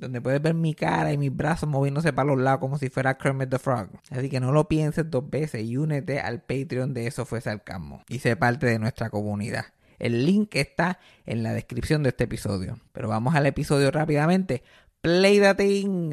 donde puedes ver mi cara y mis brazos moviéndose para los lados como si fuera Kermit the Frog. Así que no lo pienses dos veces y únete al Patreon de Eso Fue Sarcasmo y sé parte de nuestra comunidad. El link está en la descripción de este episodio. Pero vamos al episodio rápidamente. Play the thing.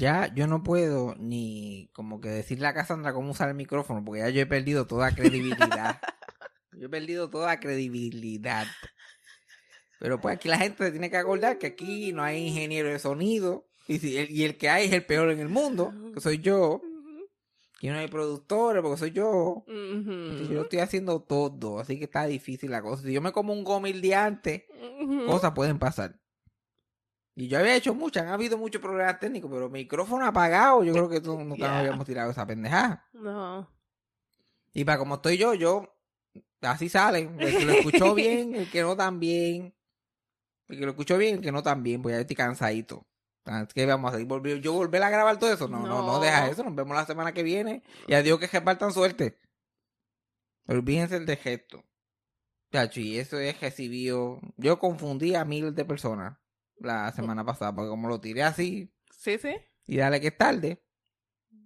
Ya yo no puedo ni como que decirle a Cassandra cómo usar el micrófono porque ya yo he perdido toda credibilidad. yo he perdido toda credibilidad. Pero pues aquí la gente se tiene que acordar que aquí no hay ingeniero de sonido y, si- el, y el que hay es el peor en el mundo, que soy yo. Aquí no hay productores porque soy yo. Y Yo estoy haciendo todo, así que está difícil la cosa. Si yo me como un gomil de antes, cosas pueden pasar. Y yo había hecho muchas, han habido muchos problemas técnicos, pero micrófono apagado, yo creo que tú- nunca nos habíamos tirado esa pendejada. No. Y para como estoy yo, yo, así salen. El que lo escuchó bien, el que no tan bien. El que lo escuchó bien, el que no tan bien, pues ya estoy cansadito. Así que vamos a seguir volviendo. Yo volver a grabar todo eso. No, no, no, No. deja eso. Nos vemos la semana que viene. Y adiós que repartan suerte. Olvídense el de gesto. Chacho, y eso es recibido. Yo confundí a miles de personas la semana pasada, porque como lo tiré así, Sí, sí. y dale que es tarde.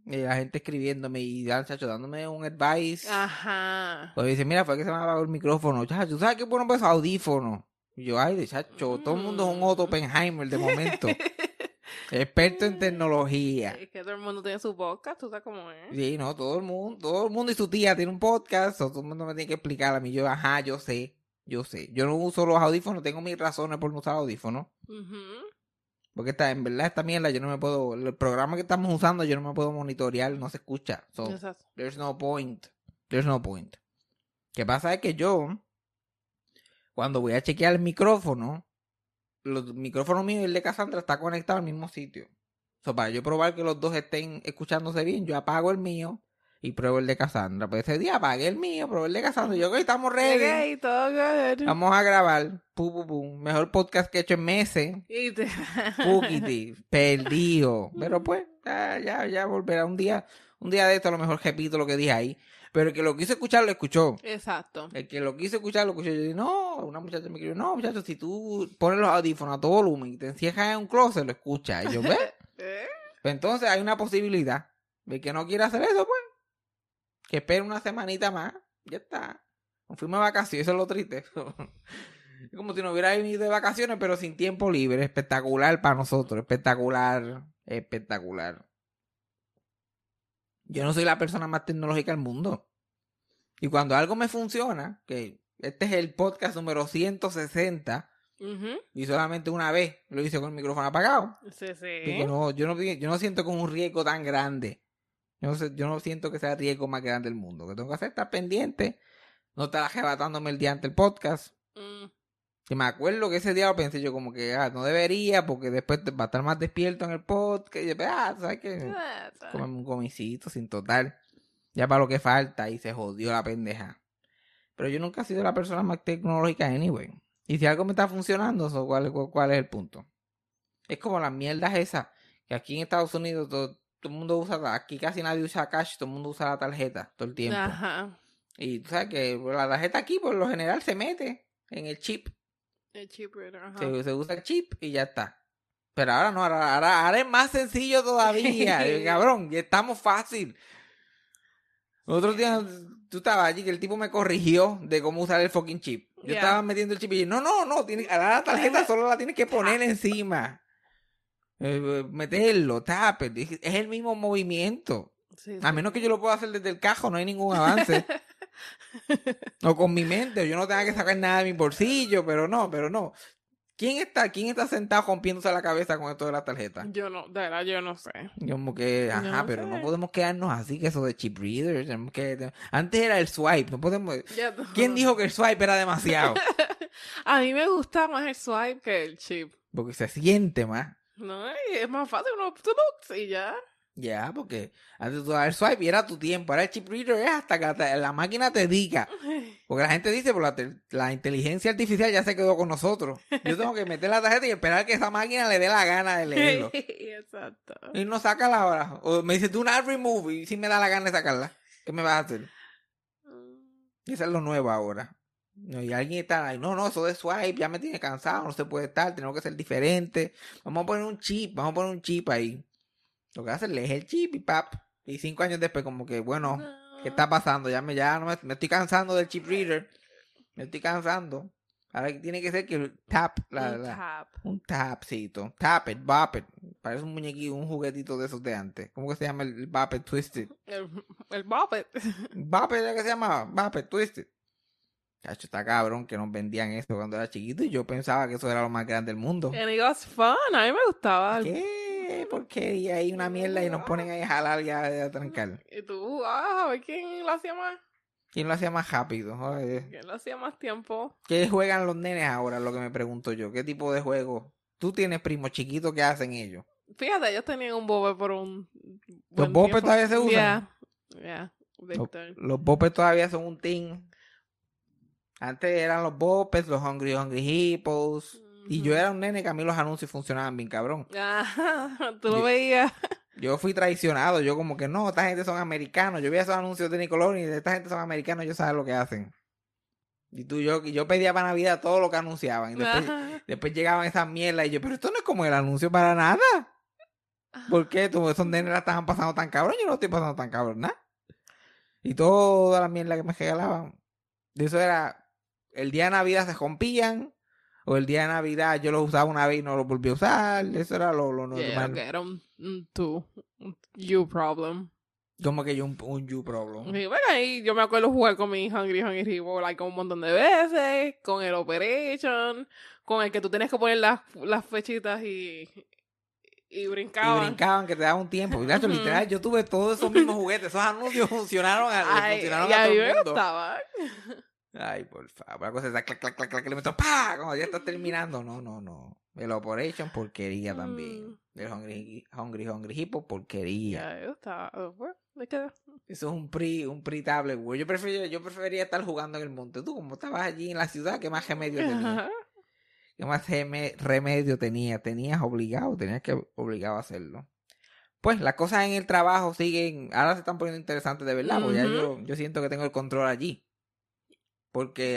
Y la gente escribiéndome y chacho, dándome un advice. Ajá. Pues dice, mira, fue que se me apagó el micrófono. Chacho, ¿tú sabes qué bueno pues audífono? Y yo, ay, de chacho, todo el mundo es un Otto Oppenheimer de momento. Experto en tecnología. Es que todo el mundo tiene su podcast, tú sabes cómo es. Sí, no, todo el mundo, todo el mundo y su tía tiene un podcast, o todo el mundo me tiene que explicar a mí. Yo, ajá, yo sé, yo sé. Yo no uso los audífonos, tengo mis razones por no usar audífonos. Porque está, en verdad esta mierda yo no me puedo, el programa que estamos usando yo no me puedo monitorear, no se escucha. So, Exacto. There's no point. There's no point. ¿Qué pasa es que yo, cuando voy a chequear el micrófono, los micrófonos míos y el de Cassandra está conectado al mismo sitio. So, para yo probar que los dos estén escuchándose bien, yo apago el mío y pruebo el de Cassandra. Pues ese día apagué el mío, probé el de Cassandra. Yo, ok, estamos ready. Ok, todo good. Vamos a grabar. Pu, pu, pu. Mejor podcast que he hecho en meses. Y te... Pukiti, perdido. Pero pues, ya, ya, ya volverá un día. Un día de esto a lo mejor repito lo que dije ahí. Pero el que lo quiso escuchar, lo escuchó. Exacto. El que lo quiso escuchar, lo escuchó. Yo dije, no, una muchacha me escribió, no, muchachos, si tú pones los audífonos a todo volumen y te encierras en un closet, lo escuchas. Y yo, ¿ves? ¿Eh? Pues entonces hay una posibilidad. El que no quiera hacer eso, pues, que espere una semanita más. Ya está. Fuimos de vacaciones, eso es lo triste. Es como si no hubiera venido de vacaciones, pero sin tiempo libre. Espectacular para nosotros. Espectacular. Espectacular. Yo no soy la persona más tecnológica del mundo. Y cuando algo me funciona, que este es el podcast número 160, Ujú. y solamente una vez lo hice con el micrófono apagado. Sí, no, yo, no, yo no siento como un riesgo tan grande. Yo no, sé- yo no siento que sea el riesgo más grande del mundo. Que tengo que hacer estar pendiente. No estar arrebatándome el día ante el podcast. Mm, Que me acuerdo que ese día lo pensé yo como que ah, no debería porque después va a estar más despierto en el podcast. Y yo, ah, ¿sabes qué? ah. Comerme un gomicito sin total. Ya para lo que falta y se jodió la pendeja. Pero yo nunca he sido la persona más tecnológica anyway. Y si algo me está funcionando, ¿cuál, cuál, cuál es el punto? Es como las mierdas esas. Que aquí en Estados Unidos tú, todo el mundo usa, aquí casi nadie usa cash, todo el mundo usa la tarjeta todo el tiempo. Ajá. Y tú sabes que la tarjeta aquí por lo general se mete en el chip. El chip ajá. Se, se usa el chip y ya está. Pero ahora no, ahora, ahora, ahora es más sencillo todavía. Eh, Cabrón, ya estamos fácil. Otro día tú estabas allí que el tipo me corrigió de cómo usar el fucking chip. Yo Yeah. estaba metiendo el chip y yo, no, no, no, tiene, ahora la tarjeta solo la tienes que poner encima. Eh, meterlo, tape, es el mismo movimiento. Sí, A menos que yo lo pueda hacer desde el cajo, no hay ningún avance. o con mi mente, o yo no tenga que sacar nada de mi bolsillo, pero no, pero no. ¿Quién está, quién está sentado rompiéndose la cabeza con esto de la tarjeta? Yo no, de verdad, yo no sé. Yo Como que, ajá, No pero sé. no podemos quedarnos así que eso de chip reader. tenemos que- antes era el swipe, no podemos. ¿Quién dijo que el swipe era demasiado? A mí me gusta más el swipe que el chip. Porque se siente más. No, es más fácil uno tup, y ya. Ya, porque antes tú dabas el swipe y era tu tiempo. Ahora el chip reader es hasta que la, máquina te diga. Porque la gente dice, pues la, la inteligencia artificial ya se quedó con nosotros. Yo tengo que meter la tarjeta y esperar que esa máquina le dé la gana de leerlo. Exacto. Y no saca la hora. O me dice, do not remove. Y si me da la gana de sacarla. ¿Qué me vas a hacer? Y eso es lo nuevo ahora. No, y alguien está ahí, no, no, eso de swipe ya me tiene cansado, no se puede estar, tenemos que ser diferente. Vamos a poner un chip, vamos a poner un chip ahí. Lo que hace es el chip y pap. Y cinco años después, como que, bueno, ¿qué está pasando? Ya me, ya no me, me estoy cansando del chip reader. Me estoy cansando. Ahora tiene que ser que el tap, la, Un la- tap. un tapcito. Tap it, bop it. Parece un muñequito, un juguetito de esos de antes. ¿Cómo que se llama el, el bop it twisted? El, el boppet. Bop it, ¿qué se llama? Bop it twisted. Cacho, está cabrón que nos vendían esto cuando era chiquito y yo pensaba que eso era lo más grande del mundo. And it was fun. A mí me gustaba. ¿Qué porquería? Hay una mierda y nos ponen ahí a jalar y a, a trancar. Y tú, ah, a ver quién lo hacía más. ¿Quién lo hacía más rápido? Joder. ¿Quién lo hacía más tiempo? ¿Qué juegan los nenes ahora? Lo que me pregunto yo. ¿Qué tipo de juego? Tú tienes primos chiquitos que hacen ellos. Fíjate, ellos tenían un bobe por un. ¿Los bopes todavía se usan? Yeah. Yeah. Los, los bopes todavía son un team. Antes eran los bopes, los hungry hungry hippos. Y yo era un nene que a mí los anuncios funcionaban bien cabrón. Ah, tú lo veías. Yo fui traicionado. Yo como que no, esta gente son americanos. Yo veía esos anuncios de Nickelodeon y de esta gente son americanos. Yo sabía lo que hacen. Y tú, yo, y yo pedía para Navidad todo lo que anunciaban. Y después, Ajá. después llegaban esas mierdas y yo, pero esto no es como el anuncio para nada. ¿Por qué? Tú, esos nenes la estaban pasando tan cabrón. Yo no estoy pasando tan cabrón, nada. Y toda la mierda que me regalaban. De eso era, el día de Navidad se rompían. O el día de Navidad yo los usaba una vez y no los volví a usar. Eso era lo, lo Yeah, normal. que era un, un tú. Un you problem. Como que yo un, un you problem. Sí, bueno, ahí yo me acuerdo jugar con mi Hungry Hungry Hippo like, un montón de veces, con el Operation, con el que tú tienes que poner las, las fechitas y, y Y brincaban. brincaban que te daba un tiempo. Y, gacho, Ujú. literal, yo tuve todos esos mismos juguetes. Esos anuncios funcionaron a, Ay, funcionaron y a a todo mí el me mundo. Ay, por favor. La cosa es clac, clac, clac, clac, que le meto ¡pa! Cuando ya está terminando. No, no, no. El Operation, porquería también. Mm. El Hungry, Hungry, Hungry Hippo, porquería. Ya, Eso es un pre, un pre tablet, güey. Yo prefería, yo preferiría estar jugando en el monte. Tú, como estabas allí en la ciudad, ¿qué más remedio tenías? ¿Qué más reme- remedio tenía? Tenías obligado, tenías que obligado a hacerlo. Pues las cosas en el trabajo siguen, ahora se están poniendo interesantes de verdad, porque ya yo, yo siento que tengo el control allí. Porque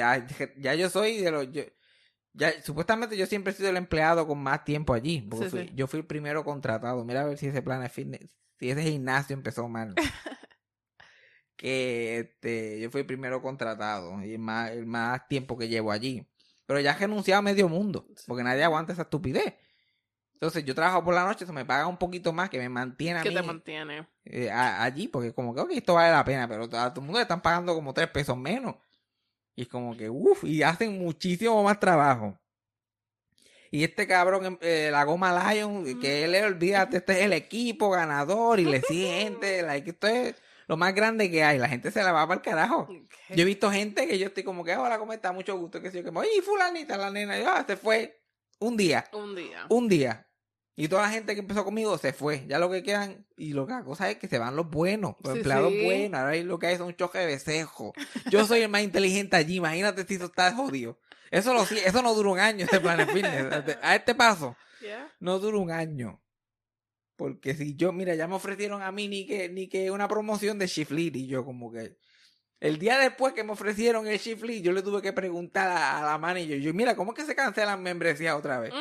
ya yo soy de los, yo- ya, supuestamente yo siempre he sido el empleado con más tiempo allí, porque Sí, fui- sí. yo fui el primero contratado. Mira a ver si ese plan de fitness, si ese gimnasio empezó mal. que este, yo fui el primero contratado y el más, el más tiempo que llevo allí. Pero ya he renunciado a medio mundo, porque nadie aguanta esa estupidez. Entonces yo trabajo por la noche, se me paga un poquito más que me mantiene a que mí te mantiene. eh, a- allí, porque como que ok, esto vale la pena, pero a todo el mundo le están pagando como tres pesos menos. Y es como que, uff, y hacen muchísimo más trabajo. Y este cabrón, em, eh, la goma Lion, que él, olvídate, este es el equipo ganador y le sigue gente, like, esto es lo más grande que hay, la gente se la va para el carajo. Yo he visto gente que yo estoy como que, hola, ¿cómo está? Mucho gusto, que sé yo, que, oye, fulanita, la nena, y yo, ah, se fue un día, Un día. un día. Y toda la gente que empezó conmigo se fue. Ya lo que quedan, y lo que la cosa es que se van los buenos, los Sí, empleados sí. buenos. Ahora lo que hay son un choque de besejo. Yo soy el más inteligente allí, imagínate si eso está jodido. Eso, lo, eso no dura un año, este plan de fitness. A este paso, Yeah. no dura un año. Porque si yo, mira, ya me ofrecieron a mí ni que, ni que una promoción de Shift Lead y yo como que... El día después que me ofrecieron el Shift Lead, yo le tuve que preguntar a, a la manager, yo, mira, ¿cómo es que se cancelan membresías otra vez?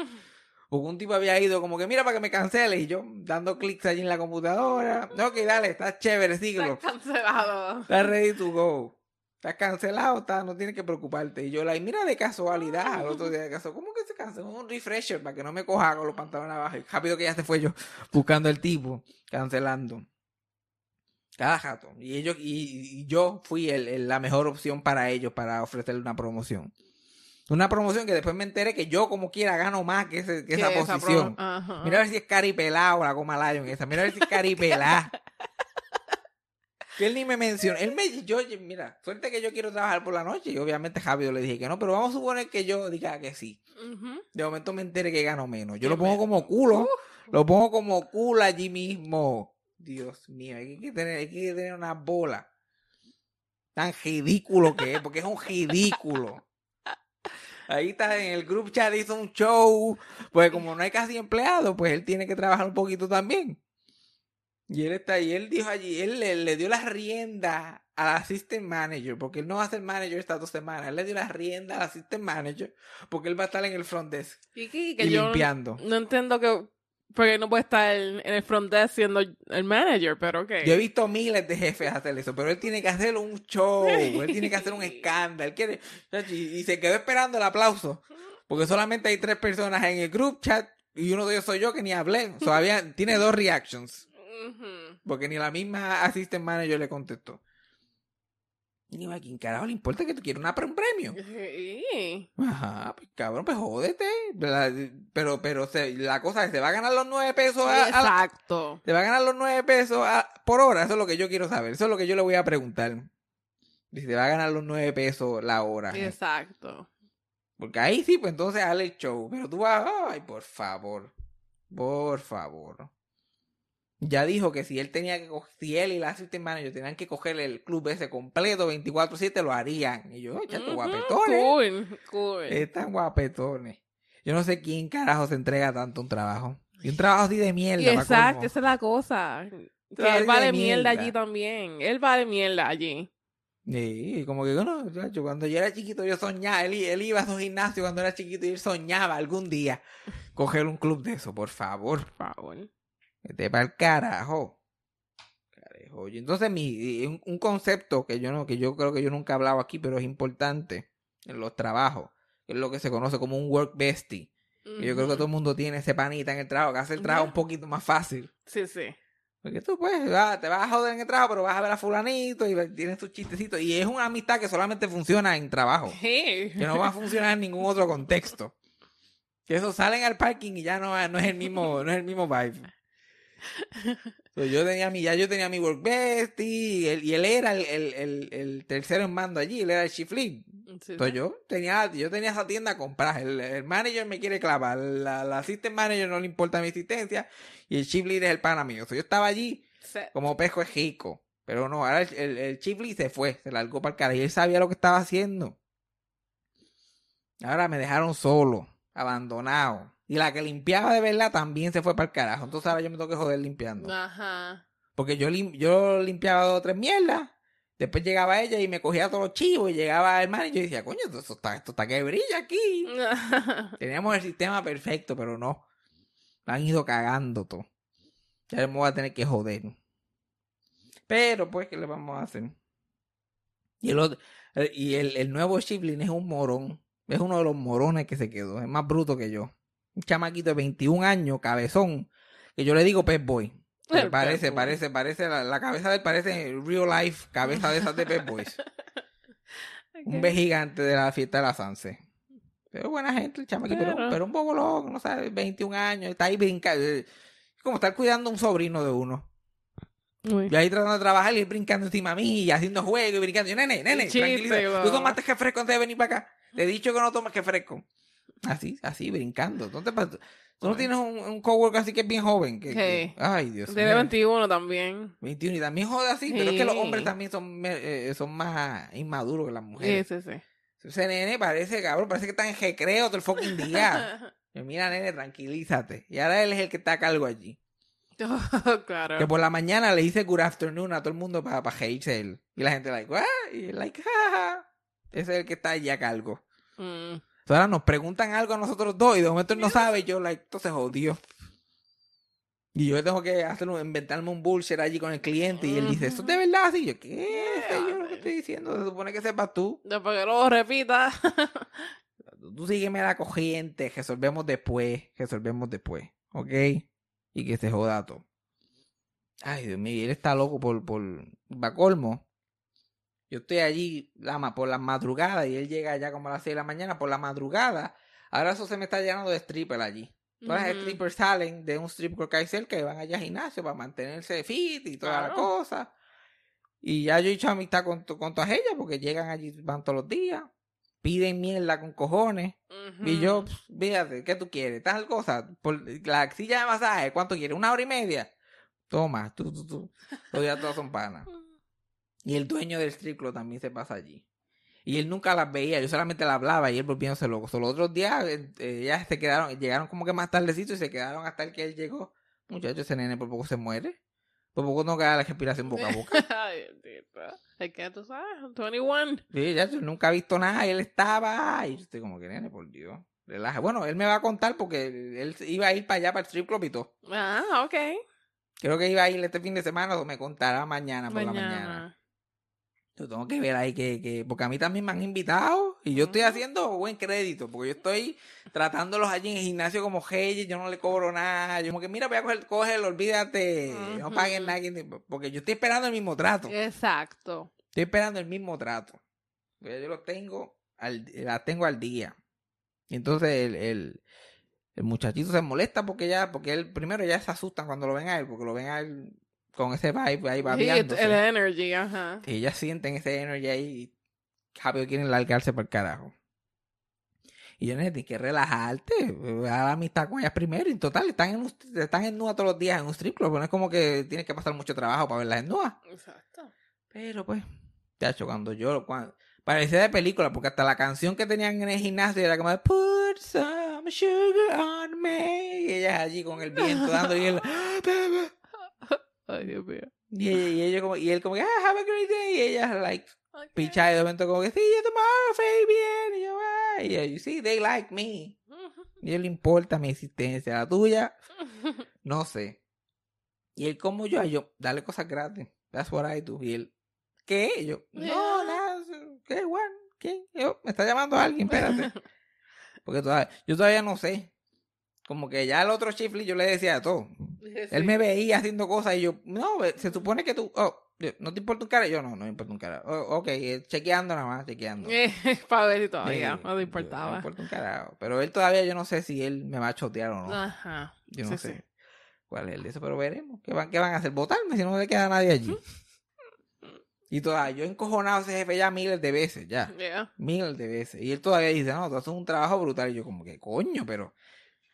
Porque un tipo había ido como que, mira, para que me cancele. Y yo dando clics allí en la computadora. No, que dale, está chévere, síguelo. Está cancelado. Está ready to go. Está cancelado, está, no tienes que preocuparte. Y yo, la mira de casualidad, al otro día de caso, ¿cómo que se canceló? Un refresher para que no me coja con los pantalones abajo. Y rápido que ya se fue yo buscando el tipo, cancelando. Cada jato. Y ellos, y, y yo fui el, el- la mejor opción para ellos para ofrecerle una promoción. Una promoción que después me enteré que yo como quiera gano más que, ese- que esa posición. Mira a ver si es caripelado la goma Lion esa. Mira a ver si es caripelada. que él ni me mencionó. Él me yo, mira, suerte que yo quiero trabajar por la noche. Y obviamente Javier le dije que no, pero vamos a suponer que yo diga que sí. De momento me enteré que gano menos. Yo lo pongo menos. como culo. Lo pongo como culo allí mismo. Dios mío, hay que tener, hay que tener una bola. Tan ridículo que es, porque es un ridículo. Ahí está en el group chat, hizo un show. Pues como no hay casi empleado, pues él tiene que trabajar un poquito también. Y él está ahí, él dijo allí, él le, le dio las riendas al assistant manager, porque él no va a ser manager estas dos semanas. Él le dio las riendas al assistant manager, porque él va a estar en el front desk Y, que, que y yo limpiando. no entiendo que... Porque no puede estar en el front desk siendo el manager, pero ok. Yo he visto miles de jefes hacer eso, pero él tiene que hacer un show, él tiene que hacer un escándalo, él quiere, y, se quedó esperando el aplauso, porque solamente hay tres personas en el group chat y uno de ellos soy yo que ni hablé, todavía tiene dos reactions, porque ni la misma assistant manager le contestó. Y ¿a quién carajo le importa que tú quieras una, un premio? Sí. Ajá, pues cabrón, pues jódete. Pero, pero se- la cosa es, ¿se va a ganar los nueve pesos a- a- Exacto. ¿Te va a ganar los 9 pesos a- por hora? Eso es lo que yo quiero saber. Eso es lo que yo le voy a preguntar. Si te va a ganar los 9 pesos la hora. Exacto. Porque ahí sí, pues entonces hazle el show. Pero tú vas, ay, por favor. Por favor. Ya dijo que si él tenía que si él y la assistant manager tenían que coger el club ese completo 24-7, lo harían. Y yo, chato, Ujú, guapetones. Cool, cool. Están guapetones. Yo no sé quién carajo se entrega tanto un trabajo. Y un trabajo así de mierda. Exacto, esa es la cosa. Que él de vale mierda mierda. allí también. Él vale mierda allí. Sí, como que bueno, chacho, cuando yo era chiquito yo soñaba, él iba a su gimnasio cuando era chiquito y él soñaba algún día coger un club de eso, por favor. Por favor. Vete para el carajo. Carajo. Entonces mi, un, un concepto que yo no, que yo creo que yo nunca he hablado aquí, pero es importante en los trabajos, que es lo que se conoce como un work bestie. Que Yo creo que todo el mundo tiene ese panita en el trabajo, que hace el trabajo un poquito más fácil. Sí, sí. Porque tú pues te vas a joder en el trabajo, pero vas a ver a fulanito y tienes tus chistecitos. Y es una amistad que solamente funciona en trabajo. Sí. Que no va a funcionar en ningún otro contexto. Que eso salen al parking y ya no, no es el mismo, no es el mismo vibe. So, yo tenía mi, ya yo tenía mi work bestie y él, y él era el, el, el, el tercero en mando allí, él era el chief lead. Sí, Entonces yo tenía, yo tenía esa tienda a comprar. El, el manager me quiere clavar, la, la assistant manager no le importa mi asistencia y el chief lead es el pana mío. So, yo estaba allí sí. como pesco es rico. Pero no, ahora el, el, Chief Lee se fue, se largó para el cara y él sabía lo que estaba haciendo. Ahora me dejaron solo, abandonado. Y la que limpiaba de verdad también se fue para el carajo. Entonces ahora yo me tengo que joder limpiando. Ajá. Porque yo, lim- yo limpiaba dos o tres mierdas. Después llegaba ella y me cogía todos los chivos. Y llegaba el man y yo decía, coño, esto está, esto está que brilla aquí. Teníamos el sistema perfecto, pero no. Me han ido cagando todo. Ya me voy a tener que joder. Pero, pues, ¿qué le vamos a hacer? Y el, otro- el- y el, el nuevo Shiplin es un morón. Es uno de los morones que se quedó. Es más bruto que yo. Un chamaquito de 21 años, cabezón. Que yo le digo Pep Boy. Parece, parece, parece, la, la cabeza de él parece real life, cabeza de esas de Pep Boys. Un ve gigante de la fiesta de la Sanse. Pero buena gente, el chamaquito, pero, Pero- pero un poco loco, no sabe, 21 años, está ahí brincando. Es como estar cuidando a un sobrino de uno. Uy. Yo ahí tratando de trabajar y brincando encima de mí y haciendo juego y brincando. Yo, nene, nene, tranquilízate. Tú tomaste que fresco antes de venir para acá. Te he dicho que no tomes que fresco. Así, así, brincando. ¿Dónde pasa? Tú no tienes un, un coworker así que es bien joven. Que, que- Sí. ay, Dios Tiene mío. 21 también. 21 y también jode así, pero es que los Sí. hombres también son, me- eh, son más inmaduros que las Sí, mujeres. sí, sí. Ese nene parece, cabrón, parece que está en recreo todo el fucking día. Yo, mira, nene, tranquilízate. Y ahora él es el que está a cargo allí. claro. Que por la mañana le dice good afternoon a todo el mundo para pa reírse él. Y la gente like, "What?" Y él like, jaja. Ese es el que está allí a cargo. Mm. Entonces ahora nos preguntan algo a nosotros dos y de momento él no sabe y yo like, entonces jodió. Y yo tengo que hacer un- inventarme un bullshit allí con el cliente y él dice, ¿esto es de verdad? así yo, ¿qué? Sé yo lo que estoy diciendo, se supone que sepas tú. Después que lo repita. Tú sígueme la corriente, resolvemos después, resolvemos después, ¿ok? Y que se joda todo. Ay, Dios mío, y él está loco por, por, va colmo. Yo estoy allí la, por las madrugadas y él llega allá como a las 6 de la mañana por la madrugada. Ahora eso se me está llenando de stripper allí. Todas las strippers salen de un strip club que hay cerca y van allá al gimnasio para mantenerse fit y toda la Claro. cosa. Y ya yo he hecho amistad con, con todas ellas porque llegan allí, van todos los días. Piden mierda con cojones. Y yo, pff, fíjate, ¿qué tú quieres? Tal cosa. Por la silla de masaje, ¿cuánto quieres? ¿Una hora y media? Toma, tú, tú, tú. Los días todos son panas. Y el dueño del strip club también se pasa allí. Y él nunca las veía, yo solamente le hablaba y él volviéndose loco. So, los otros días eh, ellas se quedaron, llegaron como que más tardecito y se quedaron hasta el que él llegó. Muchacho, ese nene por poco se muere. Por poco no queda la respiración boca a boca. Es que tú sabes, 21. Sí, ya yo nunca ha visto nada y él estaba. Y yo estoy como que nene, por Dios. Relaja. Bueno, él me va a contar porque él, él iba a ir para allá, para el strip club y todo. Ah, ok. Creo que iba a ir este fin de semana o me contará mañana por la mañana. Yo tengo que ver ahí que, que, porque a mí también me han invitado y yo estoy haciendo buen crédito, porque yo estoy tratándolos allí en el gimnasio como Reyes, yo no le cobro nada, yo como que mira, voy a coger, cógelo, olvídate, no paguen nada, que- porque yo estoy esperando el mismo trato, Exacto. estoy esperando el mismo trato, yo lo tengo, al, la tengo al día. Y entonces el, el, el muchachito se molesta porque ya, porque él, primero ya se asustan cuando lo ven a él, porque lo ven a él con ese vibe ahí Sí, babeándose. el energy, ajá. Y ellas sienten ese energy ahí y rápido quieren largarse el carajo. Y yo necesito que relajarte, haz la amistad con ellas primero. Y en total, están en, están en todos los días en un strip club, pero no es como que tienes que pasar mucho trabajo para verlas en Exacto. Pero pues, chacho, cuando yo, cuando, parecía de película, porque hasta la canción que tenían en el gimnasio era como, Put some sugar on me. Y ellas allí con el viento dando y él, Ay, Dios mío. y, ella- y, ella como, y él como, que, ah, have a great day. Y ellas, like, Ok. picha de momento como que sí, yo tomorrow, Fabian. Y yo, ah, y yo, sí, they like me. Y él le importa mi existencia, la tuya, no sé. Y él como yo, yo, dale cosas gratis. That's what I do. Y él, ¿qué? Y yo, no, nada, ¿qué? ¿Quién? Yo, me está llamando alguien, espérate. Porque todavía, yo todavía no sé. Como que ya el otro chifli yo le decía de todo. Él me veía haciendo cosas y yo, no, se supone que tú, oh, ¿no te importa un cara? Yo, no, no me importa un cara. Oh, ok, eh, chequeando nada más, chequeando. Para ver si todavía Sí, no yo- No importaba. me importa un carajo. Pero él todavía yo no sé si él me va a chotear o no. Ajá. yo no sí, sé cuál es el de eso, pero veremos. ¿Qué van, ¿Qué van a hacer? ¿Votarme si no le queda nadie allí? y todavía, yo he encojonado a ese jefe ya miles de veces, ya. Yeah. Miles de veces. Y él todavía dice, no, tú haces un trabajo brutal. Y yo como que, coño, pero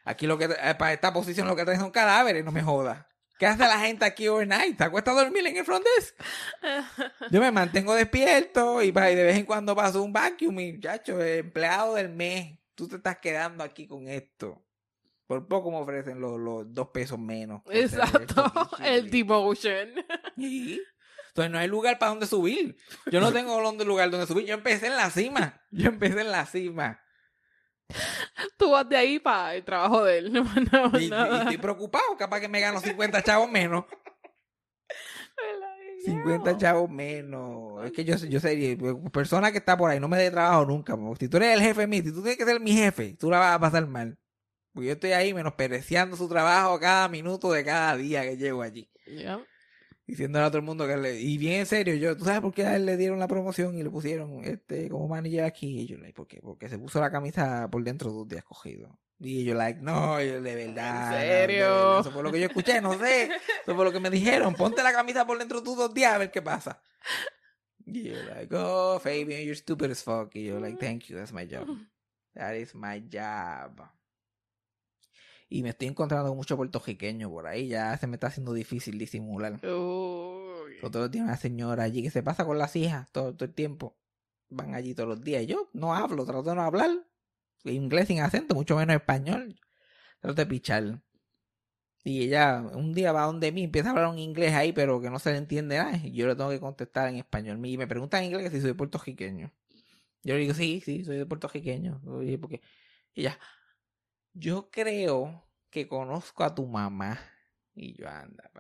aquí lo que, eh, para esta posición lo que traen son cadáveres, no me jodas. ¿Qué hace la gente aquí overnight? ¿Te acuestas a dormir en el front desk? Yo me mantengo despierto y, de vez en cuando paso un vacuum y, muchacho, empleado del mes, tú te estás quedando aquí con esto. Por poco me ofrecen los, los dos pesos menos. Exacto. El demotion. Sí. Entonces no hay lugar para donde subir. Yo no tengo lugar donde subir. Yo empecé en la cima. Yo empecé en la cima. Tú vas de ahí para el trabajo de él. No, no, Y, estoy preocupado. Capaz que me gano 50 chavos menos. 50 chavos menos. Es que yo, yo sería persona que está por ahí, no me dé trabajo nunca. Si tú eres el jefe mío, si tú tienes que ser mi jefe, tú la vas a pasar mal. Porque yo estoy ahí menospreciando su trabajo cada minuto de cada día que llego allí. Yeah. Diciéndole a todo el mundo que le... Y bien en serio, yo, ¿tú sabes por qué a él le dieron la promoción y le pusieron este como manager aquí? Y yo, like, ¿por qué? Porque se puso la camisa por dentro dos días cogido. Y yo, like, no, yo, de verdad. no, de serio? verdad. Eso fue lo que yo escuché, no sé. Eso fue lo que me dijeron. Ponte la camisa por dentro tú dos días a ver qué pasa. Y yo, like, oh, Fabian, you're stupid as fuck. Y yo, like, thank you, that's my job. That is my job. Y me estoy encontrando con mucho puertorriqueño por ahí. Ya se me está haciendo difícil disimular. Otro día una señora allí que se pasa con las hijas todo, todo el tiempo. Van allí todos los días. Y yo no hablo, trato de no hablar. Inglés sin acento, mucho menos español. Trato de pichar. Y ella un día va donde mí, empieza a hablar un inglés ahí, pero que no se le entiende nada. Y yo le tengo que contestar en español. Y me pregunta en inglés que si soy puertorriqueño. Yo le digo, sí, sí, soy de puertorriqueño. Oye, porque... Y ella, yo creo que conozco a tu mamá. Y yo, anda.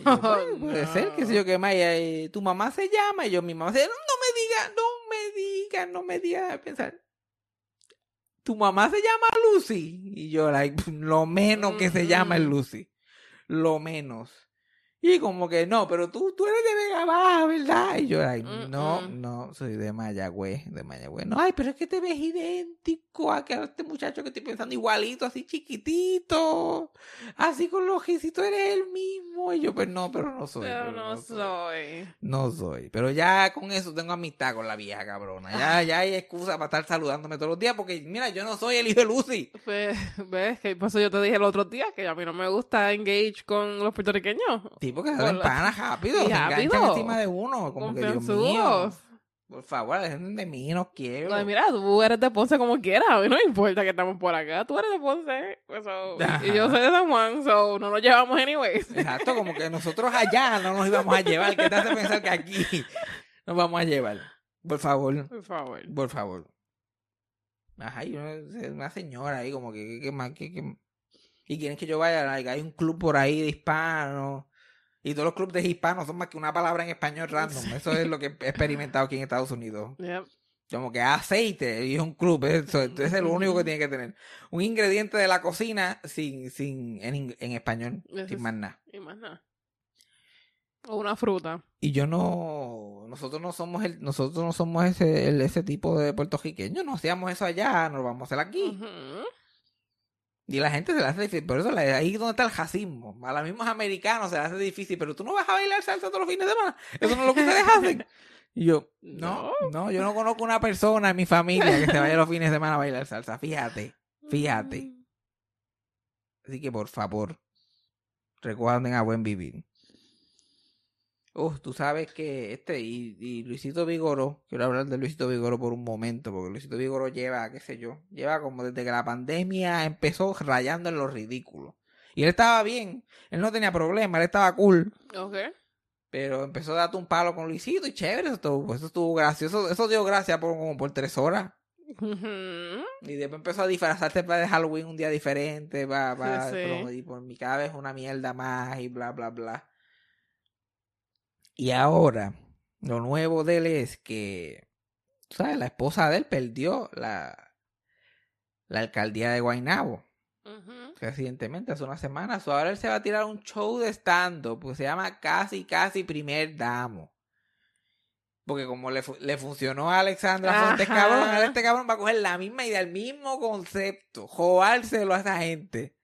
Y yo, "Bueno, puede ser, qué sé yo, qué más. Y tu mamá se llama. Y yo, mi mamá se llama. No, no me diga, no me diga, no me diga. a pensar. Tu mamá se llama Lucy. Y yo, like, lo menos que se llama es Ujú. Lucy. Lo menos. Y como que no, pero tú, tú eres de Vega Baja, ¿verdad? Y yo, like, no, no, soy de Mayagüez, de Mayagüez. No, ay, pero es que te ves idéntico a que a este muchacho que estoy pensando igualito, así chiquitito, así con los ojicitos, eres el mismo. Y yo, pues no, pero no soy. Pero pero no soy. soy. No soy. Pero ya con eso tengo amistad con la vieja cabrona. Ya, ya hay excusa para estar saludándome todos los días porque, mira, yo no soy el hijo de Lucy. Pues, ¿ves? Que por eso yo te dije el otro día que a mí no me gusta engage con los puertorriqueños. Sí, porque se Por dan la- panas rápido, se enganchan encima de uno. Como que, Dios mío. Por favor, dejen de mí, no quiero. No, mira, tú eres de Ponce como quieras. A mí no me importa que estamos por acá. Tú eres de Ponce. pues, so, y yo soy de San Juan. So, no nos llevamos anyways. Exacto, como que nosotros allá no nos íbamos a llevar. ¿Qué te hace pensar que aquí nos vamos a llevar? Por favor, Por favor. por favor. Ajá, y una, una señora ahí como que, que, que más, que, que- Y quieren que yo vaya, hay un club por ahí de hispanos. Y todos los clubes de hispanos son más que una palabra en español random. Eso es lo que he experimentado aquí en Estados Unidos. Yep. Como que aceite y es un club. Eso, es lo único que tiene que tener. Un ingrediente de la cocina sin, sin, en, en español, Eso sin más nada. Y más nada. O una fruta. Y yo no, nosotros no somos el, nosotros no somos ese, el- ese tipo de puertorriqueños, no hacíamos eso allá, no lo vamos a hacer aquí. Ujú. Y la gente se le hace difícil, por eso ahí es donde está el racismo. A los mismos americanos se les hace difícil, pero tú no vas a bailar salsa todos los fines de semana. Eso no es lo que ustedes hacen. Y yo, no, no, yo no conozco una persona en mi familia que se vaya los fines de semana a bailar salsa. Fíjate, fíjate. Así que por favor, recuerden a buen vivir. Uf, tú sabes que este, y, y Luisito Vigoro, quiero hablar de Luisito Vigoro por un momento, porque Luisito Vigoro lleva, qué sé yo, lleva como desde que la pandemia empezó rayando en lo ridículo. Y él estaba bien, él no tenía problema, él estaba cool, Ok. pero empezó a darte un palo con Luisito y chévere, eso estuvo, eso estuvo gracioso, eso dio gracia por como por tres horas. Y después empezó a disfrazarse para de Halloween un día diferente, va, va, Sí, sí. pero- y por mi cada vez una mierda más y bla, bla, bla. Y ahora, lo nuevo de él es que, ¿sabes? La esposa de él perdió la, la alcaldía de Guaynabo recientemente, hace una semana. So, ahora él se va a tirar un show de stand-up, pues se llama Casi, Casi Primer Damo. Porque como le, fu- le funcionó a Alexandra Fuentes cabrón, ahora este cabrón va a coger la misma idea, el mismo concepto, jodárselo a esa gente.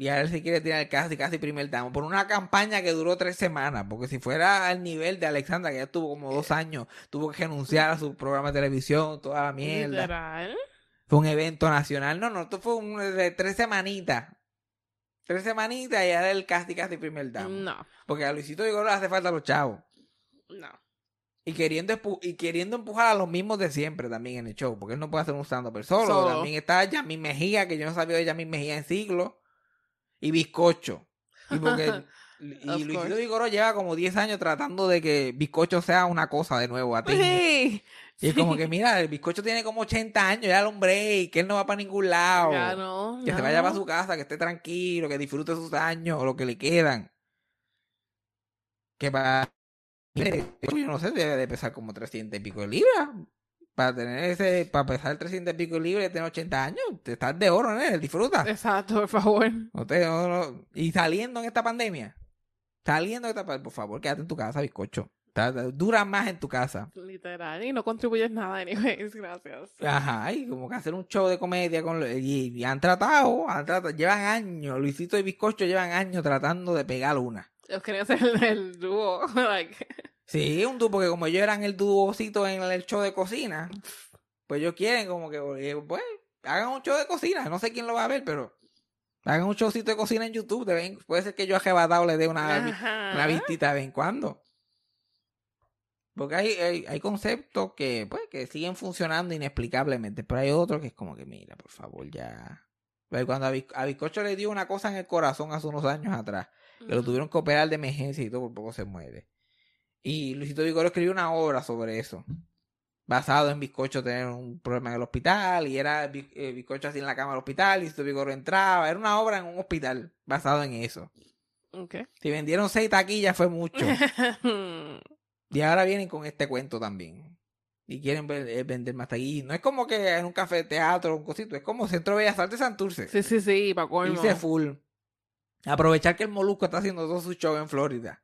Y ahora él se quiere tirar casi, casi primer damo por una campaña que duró tres semanas. Porque si fuera al nivel de Alexandra, que ya tuvo como dos años, tuvo que renunciar a su programa de televisión, toda la mierda. Literal. Fue un evento nacional. No, no, esto fue un, de tres semanitas. Tres semanitas y era el casi, casi primer damo. No. Porque a Luisito Vigoro le hace falta a los chavos. No. Y queriendo, y queriendo empujar a los mismos de siempre también en el show. Porque él no puede hacer un stand-up. Solo. También está Yamil Mejía, que yo no sabía de Yamil Mejía en siglo. Y Bizcocho. Y porque... Y Luisito. Vigoro lleva como 10 años tratando de que Bizcocho sea una cosa de nuevo a ti. Sí. Y es como que, mira, el bizcocho tiene como 80 años, ya un break, que él no va para ningún lado. Ya no. Que se vaya para su casa, que esté tranquilo, que disfrute sus años o lo que le quedan. Que para. Yo no sé, debe de pesar como 300 y pico de libras. Para tener ese. Para pesar 300 y pico y tener 80 años, te estás de oro, ¿no? Disfruta. Exacto, por favor. No te- no- no- Y saliendo en esta pandemia. Saliendo en esta pandemia, por favor, quédate en tu casa, bizcocho. Dura más en tu casa. Literal. Y no contribuyes nada, anyways. Gracias. Ajá, y como que hacer un show de comedia con y, y han tratado, han tratado, llevan años, Luisito y Bizcocho llevan años tratando de pegar una. Ellos querían ser el, el dúo. like, Sí, un dúo, porque como ellos eran el dúocito en el show de cocina, pues ellos quieren como que, pues, hagan un show de cocina, no sé quién lo va a ver, pero hagan un showcito de cocina en YouTube, puede ser que yo a le dé una, una vistita de vez en cuando. Porque hay, hay, hay conceptos que, pues, que siguen funcionando inexplicablemente, pero hay otros que es como que, mira, por favor, ya. Cuando a, Biz- a Bizcocho le dio una cosa en el corazón hace unos años atrás, que lo tuvieron que operar de emergencia y todo, por poco se muere. Y Luisito Vigoro escribió una obra sobre eso, basado en Bizcocho tener un problema en el hospital, y era eh, Bizcocho así en la cama del hospital, y Luisito Vigoro entraba, era una obra en un hospital basado en eso. Ok. Si vendieron seis taquillas fue mucho. Y ahora vienen con este cuento también. Y quieren ver- eh, vender más taquillas. No es como que en un café de teatro o un cosito, es como Centro de Bellas Artes de Santurce. sí, sí, sí, para colmo. Irse full. Aprovechar que el Molusco está haciendo todo su show en Florida.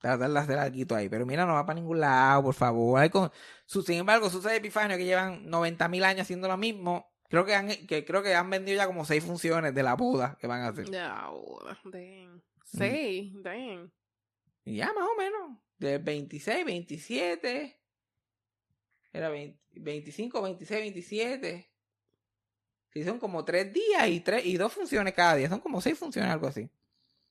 Tratar de hacer algo ahí. Pero mira, no va para ningún lado, por favor. Hay con... sin embargo, Susa y Epifanio, que llevan 90 mil años haciendo lo mismo, creo que, han, que creo que han vendido ya como seis funciones de la boda que van a hacer. Ya, boda, damn. Sí, damn. Y ya más o menos. De 26, 27. Era 20 25, 26, 27. Sí, son como tres días y tres y dos funciones cada día. Son como seis funciones, algo así.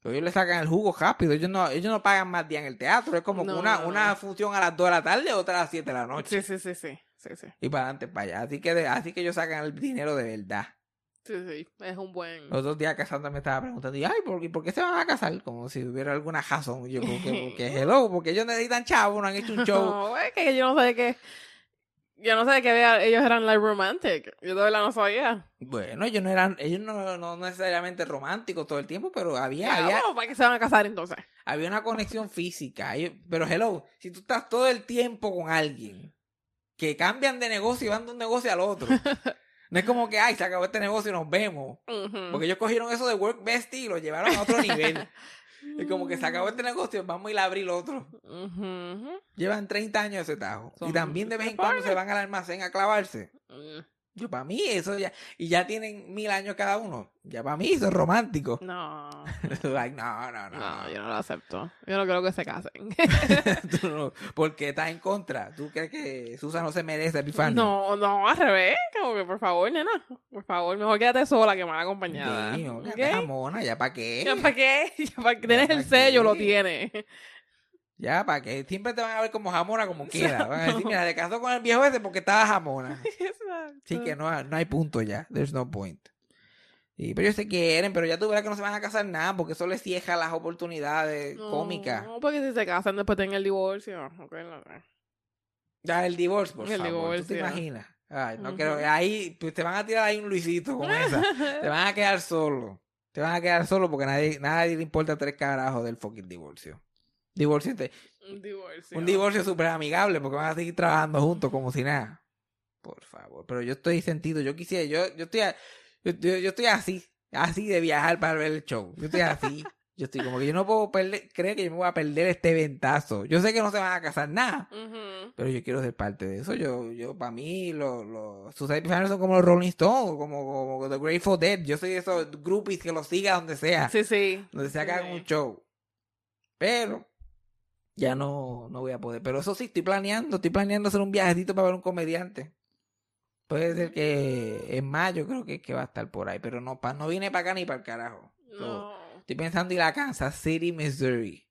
Pero ellos le sacan el jugo rápido. Ellos no, ellos no pagan más días en el teatro. Es como que No, una, no, una función a las 2 de la tarde, otra a las 7 de la noche. Sí, sí, sí, sí. Sí, sí. Y para adelante, para allá. Así que, de- así que ellos sacan el dinero de verdad. Sí, sí. Es un buen. Los dos días Cassandra me estaba preguntando, y, ay, ¿por qué, ¿por qué se van a casar? Como si hubiera alguna razón. Yo, porque, porque hello, porque ellos necesitan chavos, no han hecho un show. No, es que yo no sé qué. Yo no sé de qué vea- ellos eran like romantic. Yo verdad no sabía. Bueno, ellos no eran, ellos no, no necesariamente románticos todo el tiempo, pero había, había, ¿para qué se van a casar entonces? había una conexión física. Ellos- pero hello, si tú estás todo el tiempo con alguien que cambian de negocio y van de un negocio al otro. No es como que, ay, se acabó este negocio y nos vemos. Porque ellos cogieron eso de work bestie y lo llevaron a otro nivel. Es como que se acabó este negocio, vamos a ir a abrir otro. Llevan 30 años ese tajo. Y también de vez en cuando se van al almacén a clavarse. Mm, Yo, para mí, eso ya. Y ya tienen mil años cada uno. Ya para mí, eso es romántico. No, like, no, no, no. no, yo no lo acepto. Yo no creo que se casen. No- porque estás en contra. ¿Tú crees que Susan no se merece Epifanio? No, no, al revés. Como que por favor, nena. Por favor, mejor quédate sola que mal acompañada. Sí, jamona, ¿ya para qué? ¿Ya para qué? Ya para que tienes ¿Ya el sello, qué? lo tienes. Ya para qué. Siempre te van a ver como jamona como quiera. Van a decir, mira, se casó con el viejo ese porque estaba jamona. Exacto. Sí, que no, no hay punto ya. There's no point. Sí, pero ellos se quieren, pero ya tú verás que no se van a casar nada porque eso les cieja las oportunidades No, cómicas. No, porque si se casan después tienen el divorcio. ok, no. Ya, el divorcio, por El favor. ¿Tú divorcio. te imaginas? Ay, no quiero. Ahí, pues te van a tirar ahí un Luisito con esa. te van a quedar solo. Te van a quedar solo porque nadie, nadie le importa tres carajos del fucking divorcio. Divorcio, Un divorcio. un divorcio súper amigable porque van a seguir trabajando juntos como si nada. Por favor. Pero yo estoy sentido. Yo quisiera, yo, yo estoy, yo, yo- estoy así, así de viajar para ver el show. Yo estoy así. Yo estoy como que yo no puedo perder, creer que yo me voy a perder este ventazo. Yo sé que no se van a casar nada. Pero yo quiero ser parte de eso. Yo, yo para mí, los los Suicide Epiphanies son como los Rolling Stones, como, como The Grateful Dead. Yo soy de esos groupies que los siga donde sea, Sí, sí. donde sea que hagan Sí. un show. Pero ya no, no voy a poder. Pero eso sí, estoy planeando, estoy planeando hacer un viajecito para ver un comediante. Puede ser que en mayo creo que, que va a estar por ahí, pero no, pa, no viene para acá ni para el carajo. So, No. estoy pensando ir a Kansas City, Missouri,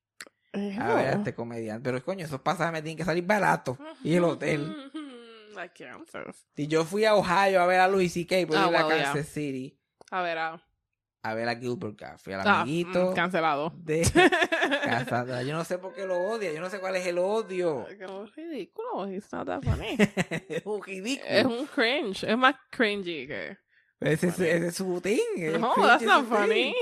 a ver a este comediante. Pero coño, esos pasajes me tienen que salir baratos. Y el hotel. Like. Si yo fui a Ohio a ver a Louis C.K., puedo Ah, ir a well, Kansas yeah. City A ver, ah. A ver a Gilbert Gottfried, al Ah, amiguito mm, cancelado. de. Yo no sé por qué lo odia, yo no sé cuál es el odio. Es ridículo. It's not that funny. es un ridículo. es un cringe. Es más cringy que. ese, es- ese es su thing. No, that's not thing.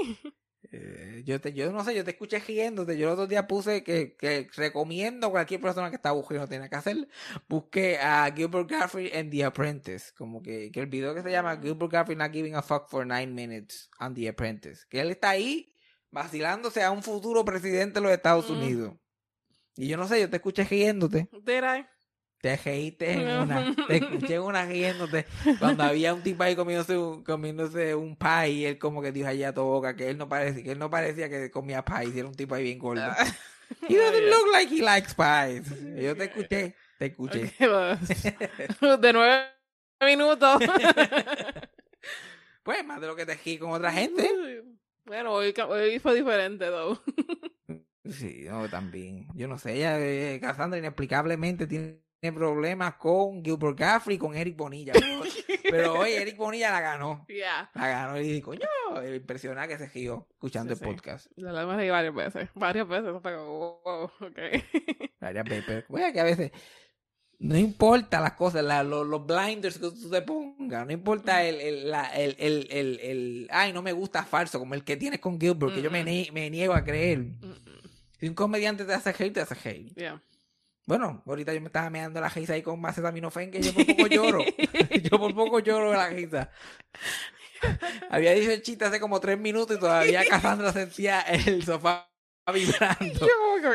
Eh, yo, te, yo no sé, yo te escuché riéndote. Yo el otro día puse que, que recomiendo a cualquier persona que está buscando, no tiene que hacer. Busque a Gilbert Gottfried en The Apprentice. Como que, que el video que se llama Gilbert Gottfried Not Giving a Fuck for Nine Minutes on The Apprentice. Que él está ahí vacilándose a un futuro presidente de los Estados Mm. Unidos. Y yo no sé, yo te escuché riéndote. Did I? Te reíste en una. Te escuché en una riéndote. Cuando había un tipo ahí comiéndose un, comiéndose un pie y él como que dijo allá a tu boca que él no parecía, que él no parecía que comía pie, y era un tipo ahí bien gordo. He doesn't look like he likes pies. Yo te escuché, te escuché. De nueve minutos. Pues más de lo que te reí con otra gente. Bueno, hoy fue diferente, though. Sí, no, también. Yo no sé, ella, eh, Cassandra inexplicablemente tiene problemas con Gilbert Gaffrey y con Eric Bonilla. Pero hoy Eric Bonilla la ganó. Yeah. La ganó y dije, coño, impresionada que se gió escuchando Sí, el sí. podcast. La hemos reído varias veces. Varias veces. Pero, wow, ok. Varias veces, bueno, que a veces no importa las cosas, la- los, los blinders que tú te pongas, no importa el, el, la- el, el, ay, no me gusta falso, como el que tienes con Gilbert, que yo me, niego a creer. Mm, Si un comediante te hace hate, te hace hate. Yeah. Bueno, ahorita yo me estaba meando la risa ahí con acetaminofén que yo por poco lloro. yo por poco lloro de la risa. Había dicho el chiste hace como tres minutos y todavía Cassandra sentía el sofá vibrando. Yo como que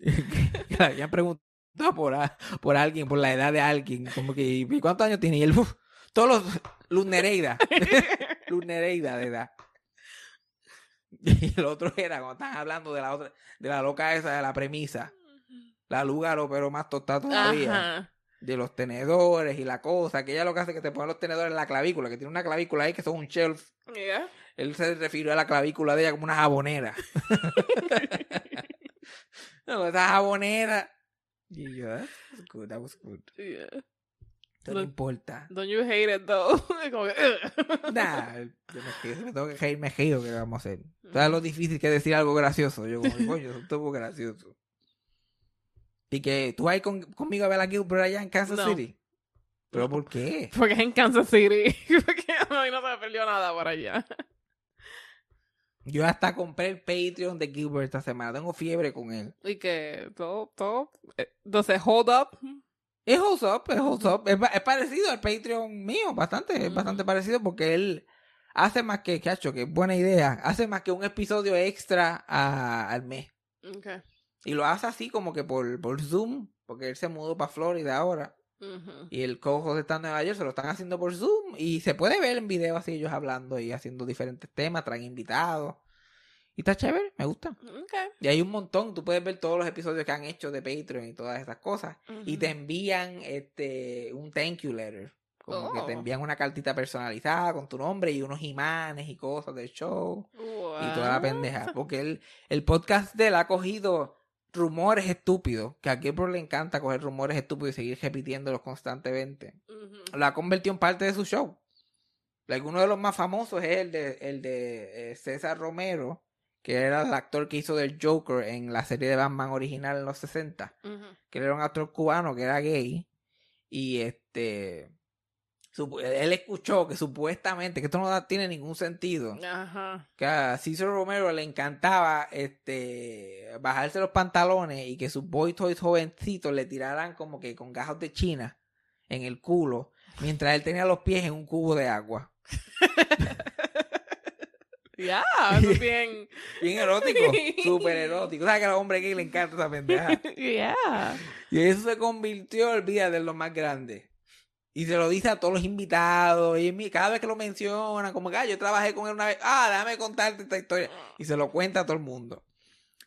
habían preguntado por, a- por alguien, por la edad de alguien. Como que, ¿y cuántos años tiene? Y él, "Uf, todos los. Luz Nereida. Luz Nereida de edad. Y el otro era, cuando estaban hablando de la otra, de la loca esa, de la premisa. La Lúgaro, pero más tostada todavía. Ajá. De los tenedores y la cosa. Que ella lo que hace es que te pone los tenedores en la clavícula, que tiene una clavícula ahí que son un shelf. Yeah. Él se refirió a la clavícula de ella como una jabonera. no, esa jabonera. Y yo, that was good, that was good. Yeah. No importa. Don't you hate it though? como que. Nah, yo me, río, me tengo que reír, me río, ¿qué vamos a hacer? ¿Sabes lo difícil que es decir algo gracioso? Yo como, coño, eso estuvo gracioso. Y que tú vas con, conmigo a ver a Gilbert allá en Kansas No. City. ¿Pero por qué? Porque es en Kansas City. Porque a mí no se me perdió nada por allá. Yo hasta compré el Patreon de Gilbert esta semana. Tengo fiebre con él. Y que todo, todo. eh, Entonces, hold up. Es Holds Up, es Holds Up. Es, es parecido al Patreon mío, bastante, es bastante parecido porque él hace más que, cacho, que buena idea, hace más que un episodio extra a- al mes. Okay. Y lo hace así como que por, por Zoom, porque él se mudó para Florida ahora. Y el cojo está en Nueva York, se lo están haciendo por Zoom. Y se puede ver en video así ellos hablando y haciendo diferentes temas, traen invitados. Y está chévere, me gusta. Okay. Y hay un montón, tú puedes ver todos los episodios que han hecho de Patreon y todas esas cosas. Y te envían este un thank you letter. Como que te Oh. envían una cartita personalizada con tu nombre y unos imanes y cosas del show. Y toda la pendeja. Porque el, el podcast de él ha cogido rumores estúpidos. Que a Gilbert le encanta coger rumores estúpidos y seguir repitiéndolos constantemente. Ujú. Lo ha convertido en parte de su show. Like, uno de los más famosos es el de, el de eh, César Romero, que era el actor que hizo del Joker en la serie de Batman original en los 60 Ujú. que él era un actor cubano que era gay y este él escuchó que supuestamente que esto no tiene ningún sentido Ajá. que a Cesar Romero le encantaba este bajarse los pantalones y que sus boy toys jovencitos le tiraran como que con gajos de china en el culo mientras él tenía los pies en un cubo de agua Ya, eso es bien. bien erótico súper erótico sabes que a los hombres gay le encanta esa pendeja Yeah. Y eso se convirtió el día de lo más grande. Y se lo dice a todos los invitados. Y cada vez que lo menciona, como que "Ah, yo trabajé con él una vez. Ah, déjame contarte esta historia. Y se lo cuenta a todo el mundo.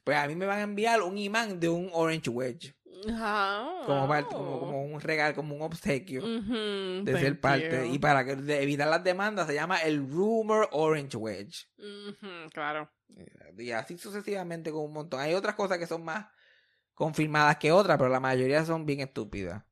Pues a mí me van a enviar un imán de un Orange Wedge. Como, parte- como, como un regalo, como un obsequio. De ser parte. you. Y para que, de evitar las demandas se llama el Rumor Orange Wedge. Claro. Y así sucesivamente con un montón. Hay otras cosas que son más confirmadas que otras, pero la mayoría son bien estúpidas.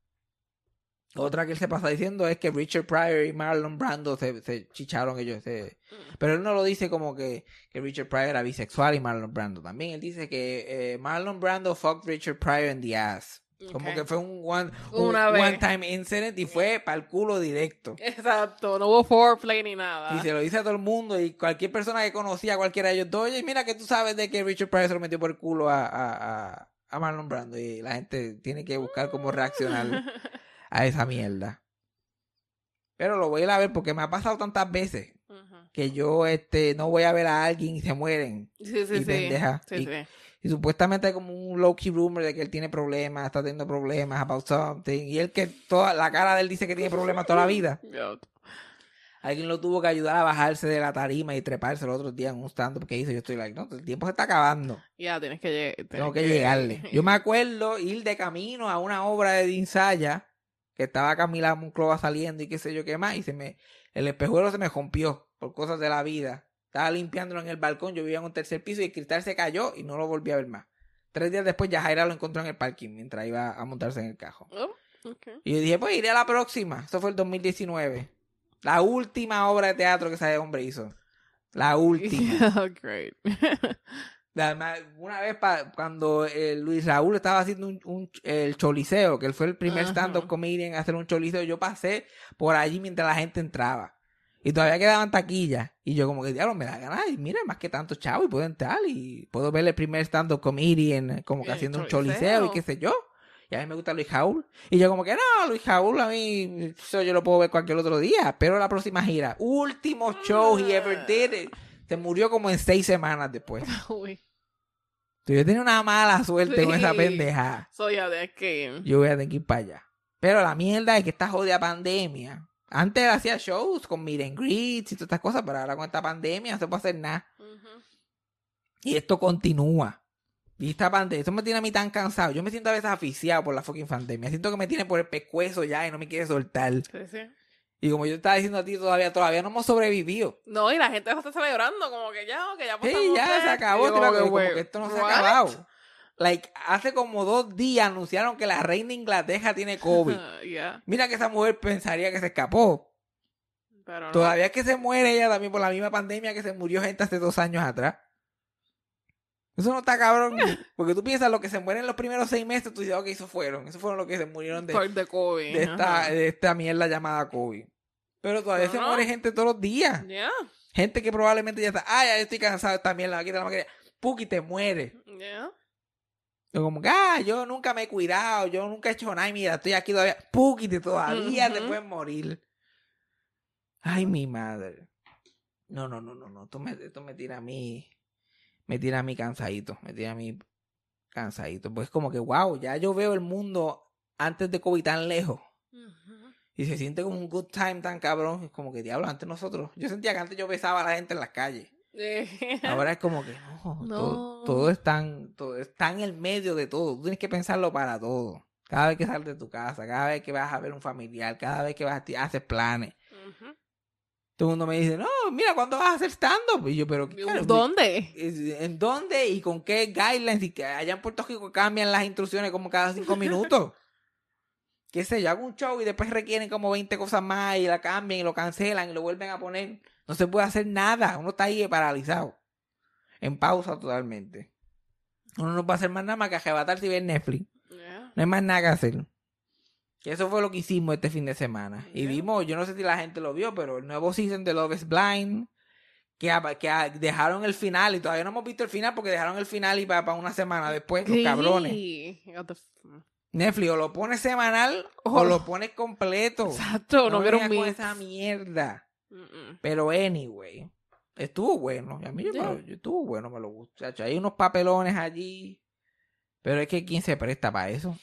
Otra que él se pasa diciendo es que Richard Pryor y Marlon Brando se, se chicharon ellos. se- Pero él no lo dice como que, que Richard Pryor era bisexual y Marlon Brando también. Él dice que eh, Marlon Brando fucked Richard Pryor in the ass. Como que fue un one, un time incident y fue para el culo directo. Exacto, no hubo foreplay ni nada. Y se lo dice a todo el mundo y cualquier persona que conocía a cualquiera de ellos dos, oye, mira que tú sabes de que Richard Pryor se lo metió por el culo a, a, a, a Marlon Brando y la gente tiene que buscar cómo reaccionar a esa mierda. Pero lo voy a ir a ver porque me ha pasado tantas veces que yo este no voy a ver a alguien y se mueren. Sí, sí, Y sí. pendeja. Sí, Y- sí. Y supuestamente hay como un low-key rumor de que él tiene problemas, está teniendo problemas about something. Y él que toda la cara de él dice que tiene problemas toda la vida. Alguien lo tuvo que ayudar a bajarse de la tarima y treparse el otro día en un stand porque hizo. Yo estoy like, no, el tiempo se está acabando. Ya, tienes que llegar. Tengo que llegarle. Yo me acuerdo ir de camino a una obra de Dinsaya que estaba Camila Monclova saliendo y qué sé yo qué más. Y se me, el espejuelo se me rompió por cosas de la vida. Estaba limpiándolo en el balcón. Yo vivía en un tercer piso y el cristal se cayó y no lo volví a ver más. Tres días después, ya Jaira lo encontró en el parking mientras iba a montarse en el cajo. Oh. Y yo dije, pues iré a la próxima. Eso fue el 2019. La última obra de teatro que ese hombre hizo. La última. Great. Una vez pa- cuando eh, Luis Raúl estaba haciendo un, un- el choliseo, que él fue el primer stand-up comedian en hacer un choliseo, yo pasé por allí mientras la gente entraba. Y todavía quedaban taquillas. Y yo como que, diablo, me da ganas. Y mira, más que tanto chavo y puedo entrar. Y puedo ver el primer stand-up comedian eh, como que haciendo un choliseo. y qué sé yo. Y a mí me gusta Luis Raúl. Y yo como que, no, Luis Raúl a mí, eso yo lo puedo ver cualquier otro día. Pero la próxima gira, último show he ever did, eh, se murió como en seis semanas después. Uy. Yo tenía una mala suerte con esa pendeja. So, yeah, that's que... Yo voy a tener que ir para allá. Pero la mierda es que esta jodida pandemia. Antes hacía shows con and greets y todas estas cosas, pero ahora con esta pandemia no se puede hacer nada. Y esto continúa. Y esta pandemia, esto me tiene a mí tan cansado. Yo me siento a veces aficiado por la fucking pandemia. Siento que me tiene por el pescuezo ya y no me quiere soltar. Sí, sí. Y como yo estaba diciendo a ti, todavía, todavía no hemos sobrevivido. No, y la gente está celebrando, como que ya, que ya Sí, pasamos ya tres. se acabó, que, como que esto no se ha acabado. Like, hace como dos días anunciaron que la reina de Inglaterra tiene COVID. Yeah, Mira que esa mujer pensaría que se escapó. pero no. Todavía es que se muere ella también por la misma pandemia que se murió gente hace dos años atrás. Eso no está cabrón. Porque tú piensas lo que se mueren los primeros seis meses, tú dices, ok, eso fueron. Eso fueron los que se murieron de, de COVID. de esta, ajá. de esta mierda llamada COVID. Pero todavía No, se no. muere gente todos los días. Yeah, Gente que probablemente ya está, ah, ya estoy cansado de esta mierda, aquí la mascarilla. Puki te muere. yeah. Yo como que, ah, yo nunca me he cuidado, yo nunca he hecho nada, mira, estoy aquí todavía. Puki, te todavía te Ujú. puedes morir. Ay, mi madre. No, no, no, no, no. Esto me, esto me tira a mí. Me tira a mí cansadito. Me tira a mí cansadito. Pues como que, wow, ya yo veo el mundo antes de COVID tan lejos. Y se siente como un good time tan cabrón. Es como que, diablo, antes nosotros. Yo sentía que antes yo besaba a la gente en las calles. Ahora es como que no, No. Todo, todo es tan, todo está en el medio de todo. Tú tienes que pensarlo para todo. Cada vez que sales de tu casa, cada vez que vas a ver un familiar, cada vez que vas a ti- haces planes. Ujú. Todo el mundo me dice, no, mira, ¿cuándo vas a hacer stand-up? Y yo, pero ¿qué carajo? ¿Dónde? ¿En dónde y con qué guidelines? Y que allá en Puerto Rico cambian las instrucciones como cada cinco minutos. qué sé yo, hago un show y después requieren como 20 cosas más y la cambian y lo cancelan y lo vuelven a poner. No se puede hacer nada. Uno está ahí paralizado. En pausa totalmente. Uno no puede hacer más nada más que arrebatarse y ver Netflix. Yeah. No hay más nada que hacer. Y eso fue lo que hicimos este fin de semana. Y vimos, yo no sé si la gente lo vio, pero el nuevo season de Love is Blind, que, que dejaron el final, y todavía no hemos visto el final porque dejaron el final y para, una semana después, los cabrones. Netflix, o lo pones semanal o lo pones completo. Exacto, no, quiero un con esa mierda. Mm-mm. Pero anyway, estuvo bueno. Y a mí yo me lo- yo- estuvo bueno, me lo gusta. Hay unos papelones allí. Pero es que ¿quién se presta para eso?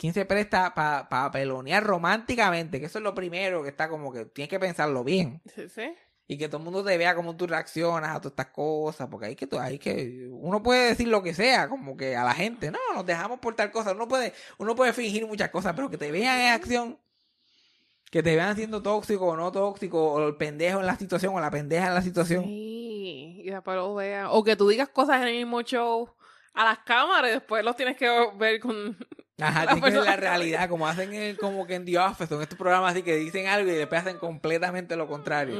¿Quién se presta para papelonear románticamente? Que eso es lo primero que está como que tienes que pensarlo bien. Sí, sí. Y que todo el mundo te vea cómo tú reaccionas a todas estas cosas. Porque hay que, hay que, uno puede decir lo que sea, como que a la gente, no, nos dejamos por tal cosa. Uno puede, uno puede fingir muchas cosas, pero que te vean en acción, que te vean siendo tóxico o no tóxico, o el pendejo en la situación, o la pendeja en la situación. Sí, y después lo vean. O que tú digas cosas en el mismo show a las cámaras y después los tienes que ver con... Ajá, que ver la realidad, como hacen en, como que en The Office, en estos programas así que dicen algo y después hacen completamente lo contrario.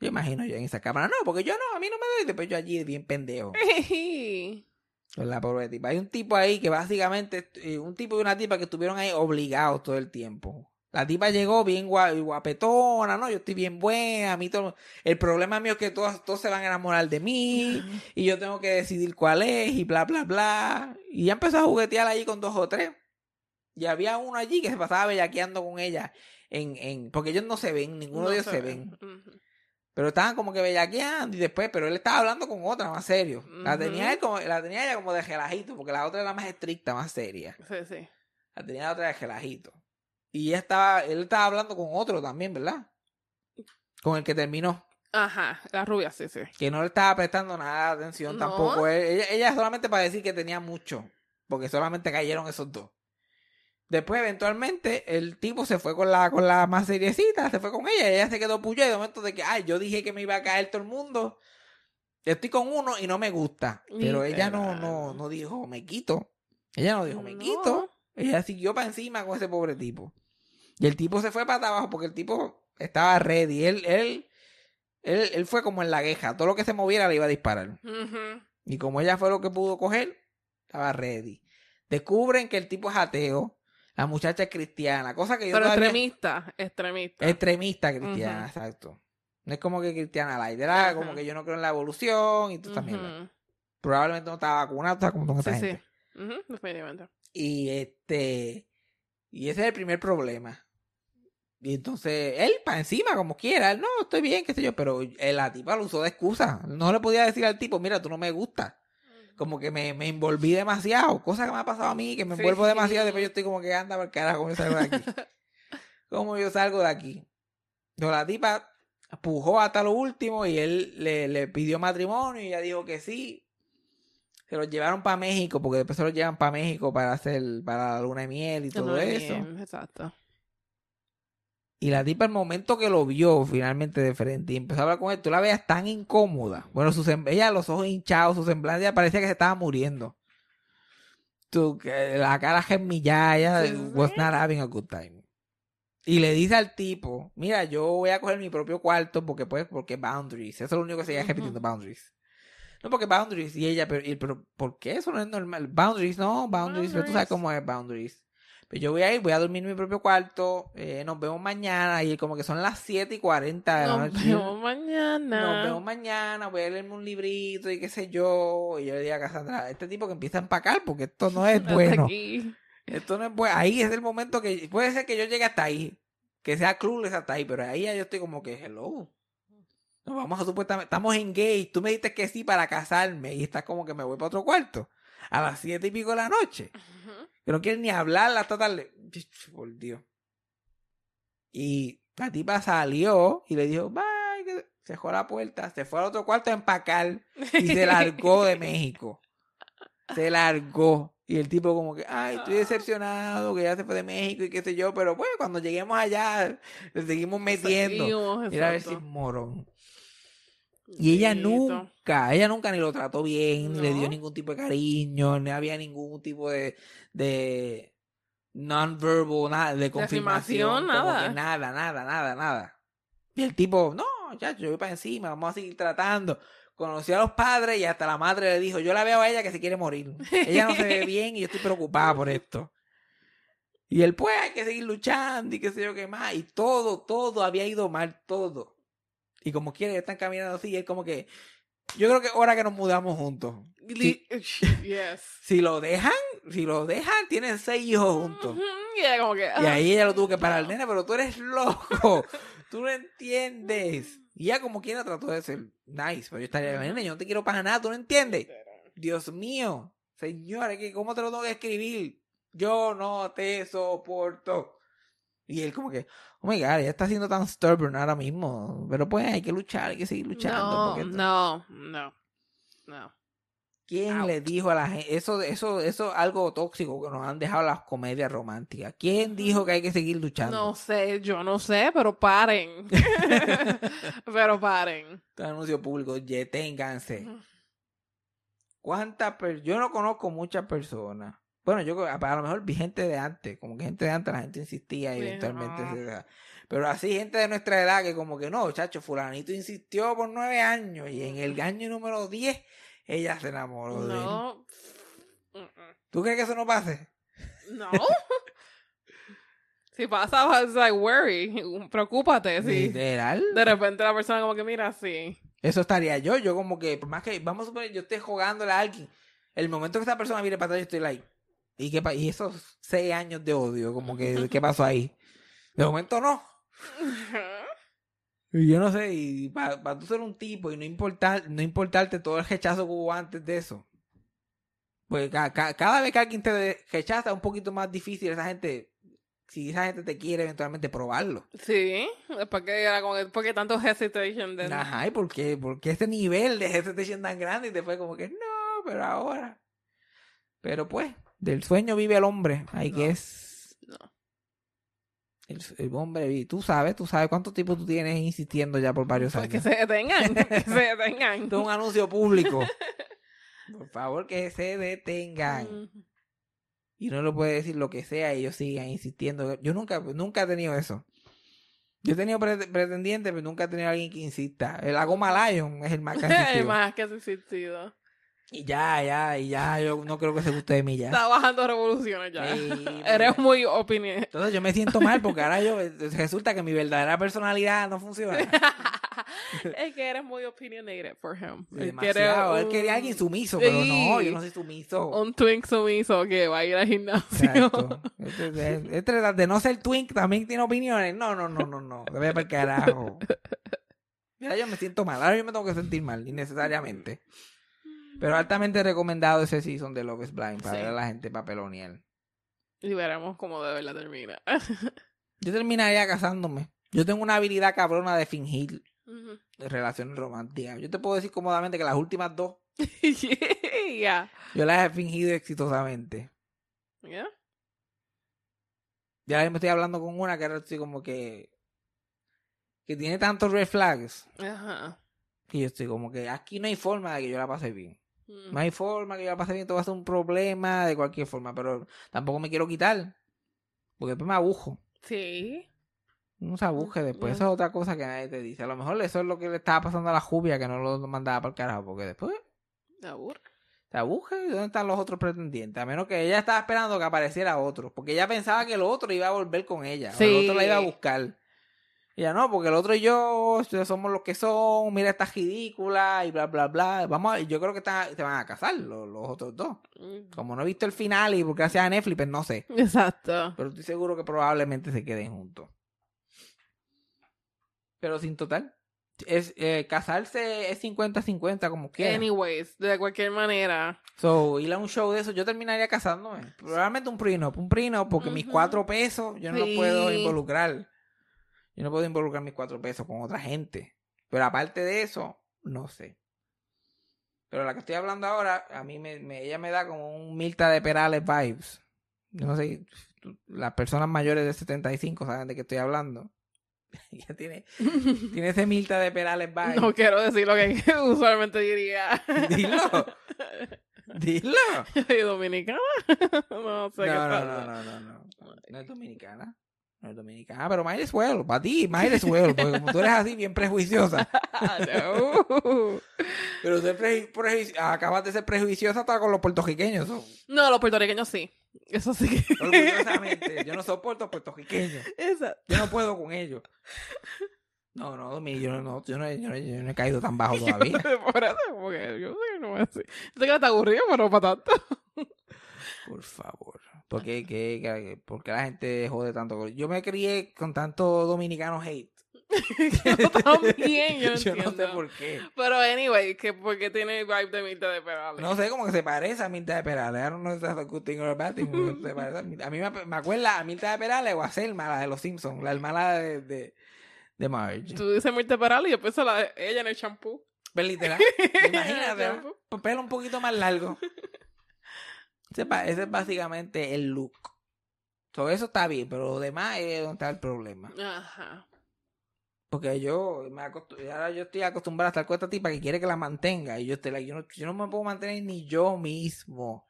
Yo imagino yo en esa cámara, no, porque yo no, a mí no me doy, después yo allí bien pendejo. Con la pobre tipa. Hay un tipo ahí que básicamente, eh, un tipo y una tipa que estuvieron ahí obligados todo el tiempo. La tipa llegó bien gua- guapetona, ¿no? Yo estoy bien buena, a mí todo... El problema mío es que todos, todos se van a enamorar de mí y yo tengo que decidir cuál es y bla, bla, bla. Y ya empezó a juguetear allí con dos o tres. Y había uno allí que se pasaba bellaqueando con ella. En, en, porque ellos no se ven, ninguno de ellos se ven. Pero estaban como que bellaqueando y después, pero él estaba hablando con otra más serio. La tenía él como, la tenía ella como de relajito, porque la otra era más estricta, más seria. Sí, sí. La tenía la otra de relajito. Y ella estaba, él estaba hablando con otro también, ¿verdad? Con el que terminó. Ajá, la rubia, sí, sí. Que no le estaba prestando nada de atención No. tampoco. Ella, ella solamente para decir que tenía mucho. Porque solamente cayeron esos dos. Después, eventualmente, el tipo se fue con la, con la más seriecita, se fue con ella, y ella se quedó puya y de momento de que, ay, yo dije que me iba a caer todo el mundo. Estoy con uno y no me gusta. Pero ella no, no, no dijo, me quito. Ella no dijo, me No. quito. Ella siguió para encima con ese pobre tipo. Y el tipo se fue para abajo porque el tipo estaba ready. Él, él, él, él fue como en la queja. Todo lo que se moviera le iba a disparar. Ujú. Y como ella fue lo que pudo coger, estaba ready. Descubren que el tipo es ateo. La muchacha es cristiana. Cosa que yo Pero todavía- extremista, extremista. Extremista cristiana, Ujú. exacto. No es como que cristiana light. Era Ajá. como que yo no creo en la evolución y tú también. Probablemente no estaba vacunado, estaba como con esta Sí, gente. sí. Definitivamente. Y este. Y ese es el primer problema. Y entonces, él para encima, como quiera, él, no, estoy bien, qué sé yo, pero él, la tipa lo usó de excusa. No le podía decir al tipo, mira, tú no me gusta. Como que me, me envolví demasiado, cosa que me ha pasado a mí, que me Sí. envuelvo demasiado, después yo estoy como que anda por carajo, ¿cómo yo salgo de aquí? ¿Cómo yo salgo de aquí? Entonces la tipa pujó hasta lo último y él le, le pidió matrimonio y ella dijo que sí. Se los llevaron para México, porque después se los llevan para México para hacer, para la luna de miel y todo eso. bien, Exacto. Y la tipa, el momento que lo vio finalmente de frente y empezó a hablar con él, tú la veías tan incómoda. Bueno, su ella, los ojos hinchados, su semblante, ella parecía que se estaba muriendo. Tú, que la cara gemillada, ella Sí, was not having a good time. Y le dice al tipo, mira, yo voy a coger mi propio cuarto porque pues, porque boundaries. Eso es lo único que seguía Ujú. repitiendo, boundaries. No, porque boundaries. Y ella, pero, y- pero ¿por qué eso no es normal? Boundaries, no, boundaries, pero tú sabes cómo es boundaries. Pues yo voy a ir, voy a dormir en mi propio cuarto, eh, nos vemos mañana, y como que son las 7 y 40 de la Nos noche. vemos mañana. Nos vemos mañana, voy a leerme un librito y qué sé yo. Y yo le dije a Cassandra, este tipo que empieza a empacar porque esto no es bueno. aquí. Esto no es bueno. Ahí es el momento que puede ser que yo llegue hasta ahí. Que sea clueless hasta ahí, pero ahí ya yo estoy como que, hello. Nos vamos a supuestamente, estamos engaged. Tú me dices que sí para casarme y estás como que me voy para otro cuarto. A las siete y pico de la noche. Que no quieren ni hablar hasta tarde. Por Dios. Y la tipa salió y le dijo, bye. que Se dejó la puerta, se fue al otro cuarto a empacar y se largó de México. Se largó. Y el tipo como que, ay, estoy decepcionado que ya se fue de México y qué sé yo, pero bueno, cuando lleguemos allá, le seguimos metiendo. Seguimos, Mira a ver si es morón. Y ella nunca, ella nunca ni lo trató bien, ni le dio ningún tipo de cariño, ni había ningún tipo de, de non-verbal, nada, de confirmación, como nada. nada, nada, nada, nada. Y el tipo, no, ya, yo voy para encima, vamos a seguir tratando. Conoció a los padres y hasta la madre le dijo, yo la veo a ella que se quiere morir. Ella no se ve bien y yo estoy preocupada por esto. Y él, pues, hay que seguir luchando y qué sé yo qué más. Y todo, todo había ido mal, todo. Y como quiere, están caminando así, y es como que, yo creo que es hora que nos mudamos juntos. Li- Yes. Si lo dejan, si lo dejan, tienen seis hijos juntos. Y ella como que... Y ah, ahí ella lo tuvo que parar, nena, pero tú eres loco. Tú no entiendes. Y ella como quiera trató de ser nice, pero yo estaría, nena, yo no te quiero para nada, tú no entiendes. Dios mío, señora, ¿cómo te lo tengo que escribir? Yo no te soporto. Y él como que, oh my god, ella está siendo tan stubborn ahora mismo. Pero pues hay que luchar, hay que seguir luchando. No, no, no, no. ¿Quién le dijo a la gente? Eso, eso, eso es algo tóxico que nos han dejado las comedias románticas. ¿Quién dijo que hay que seguir luchando? No sé, yo no sé, pero paren. pero paren. Este anuncio público, deténganse. ¿Cuántas personas? Yo no conozco muchas personas. Bueno, yo a a lo mejor vi gente de antes, como que gente de antes la gente insistía y Sí, eventualmente no. se- Pero así gente de nuestra edad que como que no, chacho, fulanito insistió por nueve años y en el año número diez ella se enamoró de él. No. ¿Tú crees que eso no pase? No. si pasa, it's like worry. Preocúpate. Si Literal. de repente la persona como que mira así. Eso estaría yo, yo como que, por más que, vamos a suponer, yo esté jugándole a alguien, el momento que esa persona mire para atrás, yo estoy like, ¿y, qué pa- y esos seis años de odio, como que, ¿qué pasó ahí? De momento no. Y yo no sé, y para tú ser un tipo y no importar, no importarte todo el rechazo que hubo antes de eso. Pues ca- ca- cada vez que alguien te rechaza es un poquito más difícil esa gente, si esa gente te quiere eventualmente probarlo. Sí. Era como que, porque tanto hesitation de Ajá, ¿y por qué? ¿Por qué ese nivel de hesitación tan grande? Y después como que, no, pero ahora. Pero pues, del sueño vive el hombre. Hay No. que es... No. El, el hombre vive. Tú sabes, tú sabes cuánto tiempo tú tienes insistiendo ya por varios Pues años. que se detengan. que se detengan. Esto es un anuncio público. Por favor, que se detengan. Y uno le puede decir lo que sea y ellos sigan insistiendo. Yo nunca, nunca he tenido eso. Yo he tenido pre- pretendientes, pero nunca he tenido alguien que insista. El Agoma Lion es el más que ha más que has insistido. Y ya, ya, y ya, yo no creo que se guste de mí ya. Está bajando revoluciones ya. Eres muy opinion. Entonces yo me siento mal porque ahora yo resulta que mi verdadera personalidad no funciona. es que eres muy opinionated for him. Demasiado. Él un- quería alguien sumiso, pero no, yo no soy sumiso. Un twink sumiso que va a ir al gimnasio. Este, este- este de no ser twink también tiene opiniones. No, no, no, no, no. Ve para el carajo. Ya yo me siento mal. Ahora yo me tengo que sentir mal, innecesariamente. Pero altamente recomendado ese season de Love is Blind para Sí. ver a la gente papelonial. Y veremos cómo de verdad termina. Yo terminaría casándome. Yo tengo una habilidad cabrona de fingir Ujú. relaciones románticas. Yo te puedo decir cómodamente que las últimas dos Ya. yo las he fingido exitosamente. Ya. Ya me estoy hablando con una que ahora estoy como que. que tiene tantos red flags Ajá. que yo estoy como que aquí no hay forma de que yo la pase bien. Mm. No hay forma que yo la pase bien, esto va a ser un problema de cualquier forma, pero tampoco me quiero quitar. Porque después me abujo. Sí. No se abuje después. Mm. Eso es otra cosa que nadie te dice. A lo mejor eso es lo que le estaba pasando a la Jubia, que no lo mandaba para el carajo. Porque después Me aburre. ¿Y dónde están los otros pretendientes? A menos que ella estaba esperando que apareciera otro. Porque ella pensaba que el otro iba a volver con ella. O Sí. el otro la iba a buscar. Y ella no, porque el otro y yo somos los que son. Mira, esta ridícula y bla, bla, bla. Vamos a, yo creo que se van a casar los, los otros dos. Mm. Como no he visto el final y porque gracias a Netflix, pues no sé. Exacto. Pero estoy seguro que probablemente se queden juntos. Pero sin total. Es, eh, casarse es 50-50 como quiera. Anyways, de cualquier manera. So, ir a un show de eso, yo terminaría casándome. Probablemente un prenup. Un prenup porque mis cuatro pesos yo no los puedo involucrar. Yo no puedo involucrar mis cuatro pesos con otra gente. Pero aparte de eso, no sé. Pero la que estoy hablando ahora, a mí me, me- ella me da como un Milta de Perales vibes. No sé, las personas mayores de 75 saben de qué estoy hablando. ella tiene, tiene ese Milta de Perales vibes. No quiero decir lo que usualmente diría. Dilo. Dilo. ¿Y dominicana? no sé qué No, no, pasa. no, no, no, no. No es dominicana. No es dominicana, pero might as well. Para ti, might as well. Porque como tú eres así, bien prejuiciosa. No. Pero preju- preju- acabas de ser prejuiciosa hasta con los puertorriqueños. No, los puertorriqueños sí. Eso sí que. Orgullosamente. Yo no soporto puertorriqueños. Exacto. Yo no puedo con ellos. No, no, Domi, yo no, yo no, yo no, he- yo no he caído tan bajo todavía. Por eso, porque yo sé que no es así. Yo sé que está aburrido, pero no para tanto. Por favor. ¿Por qué, qué- qué- por qué la gente jode tanto? Yo me crié con tanto dominicano hate. yo también, yo, Yo no sé por qué. Pero anyway, que porque tiene el vibe de Mirta de Perales. No sé, como que se parece a Mirta de Perales. I don't know if that's a good thing or a bad thing. pero se parece a, Mirta. A mí me, me acuerda a Mirta de Perales o a Selma, la de los Simpsons, la hermana de, de, de Marge. Tú dices Mirta de Perales y yo pienso la de ella en el champú. Pero literal, imagínate. Pues pelo un poquito más largo. Ese, ese es básicamente el look. Todo eso está bien, pero lo demás es donde está el problema. Ajá. Porque yo me ahora yo estoy acostumbrado a estar con esta tipa que quiere que la mantenga. Y yo estoy like, yo no, yo no me puedo mantener ni yo mismo.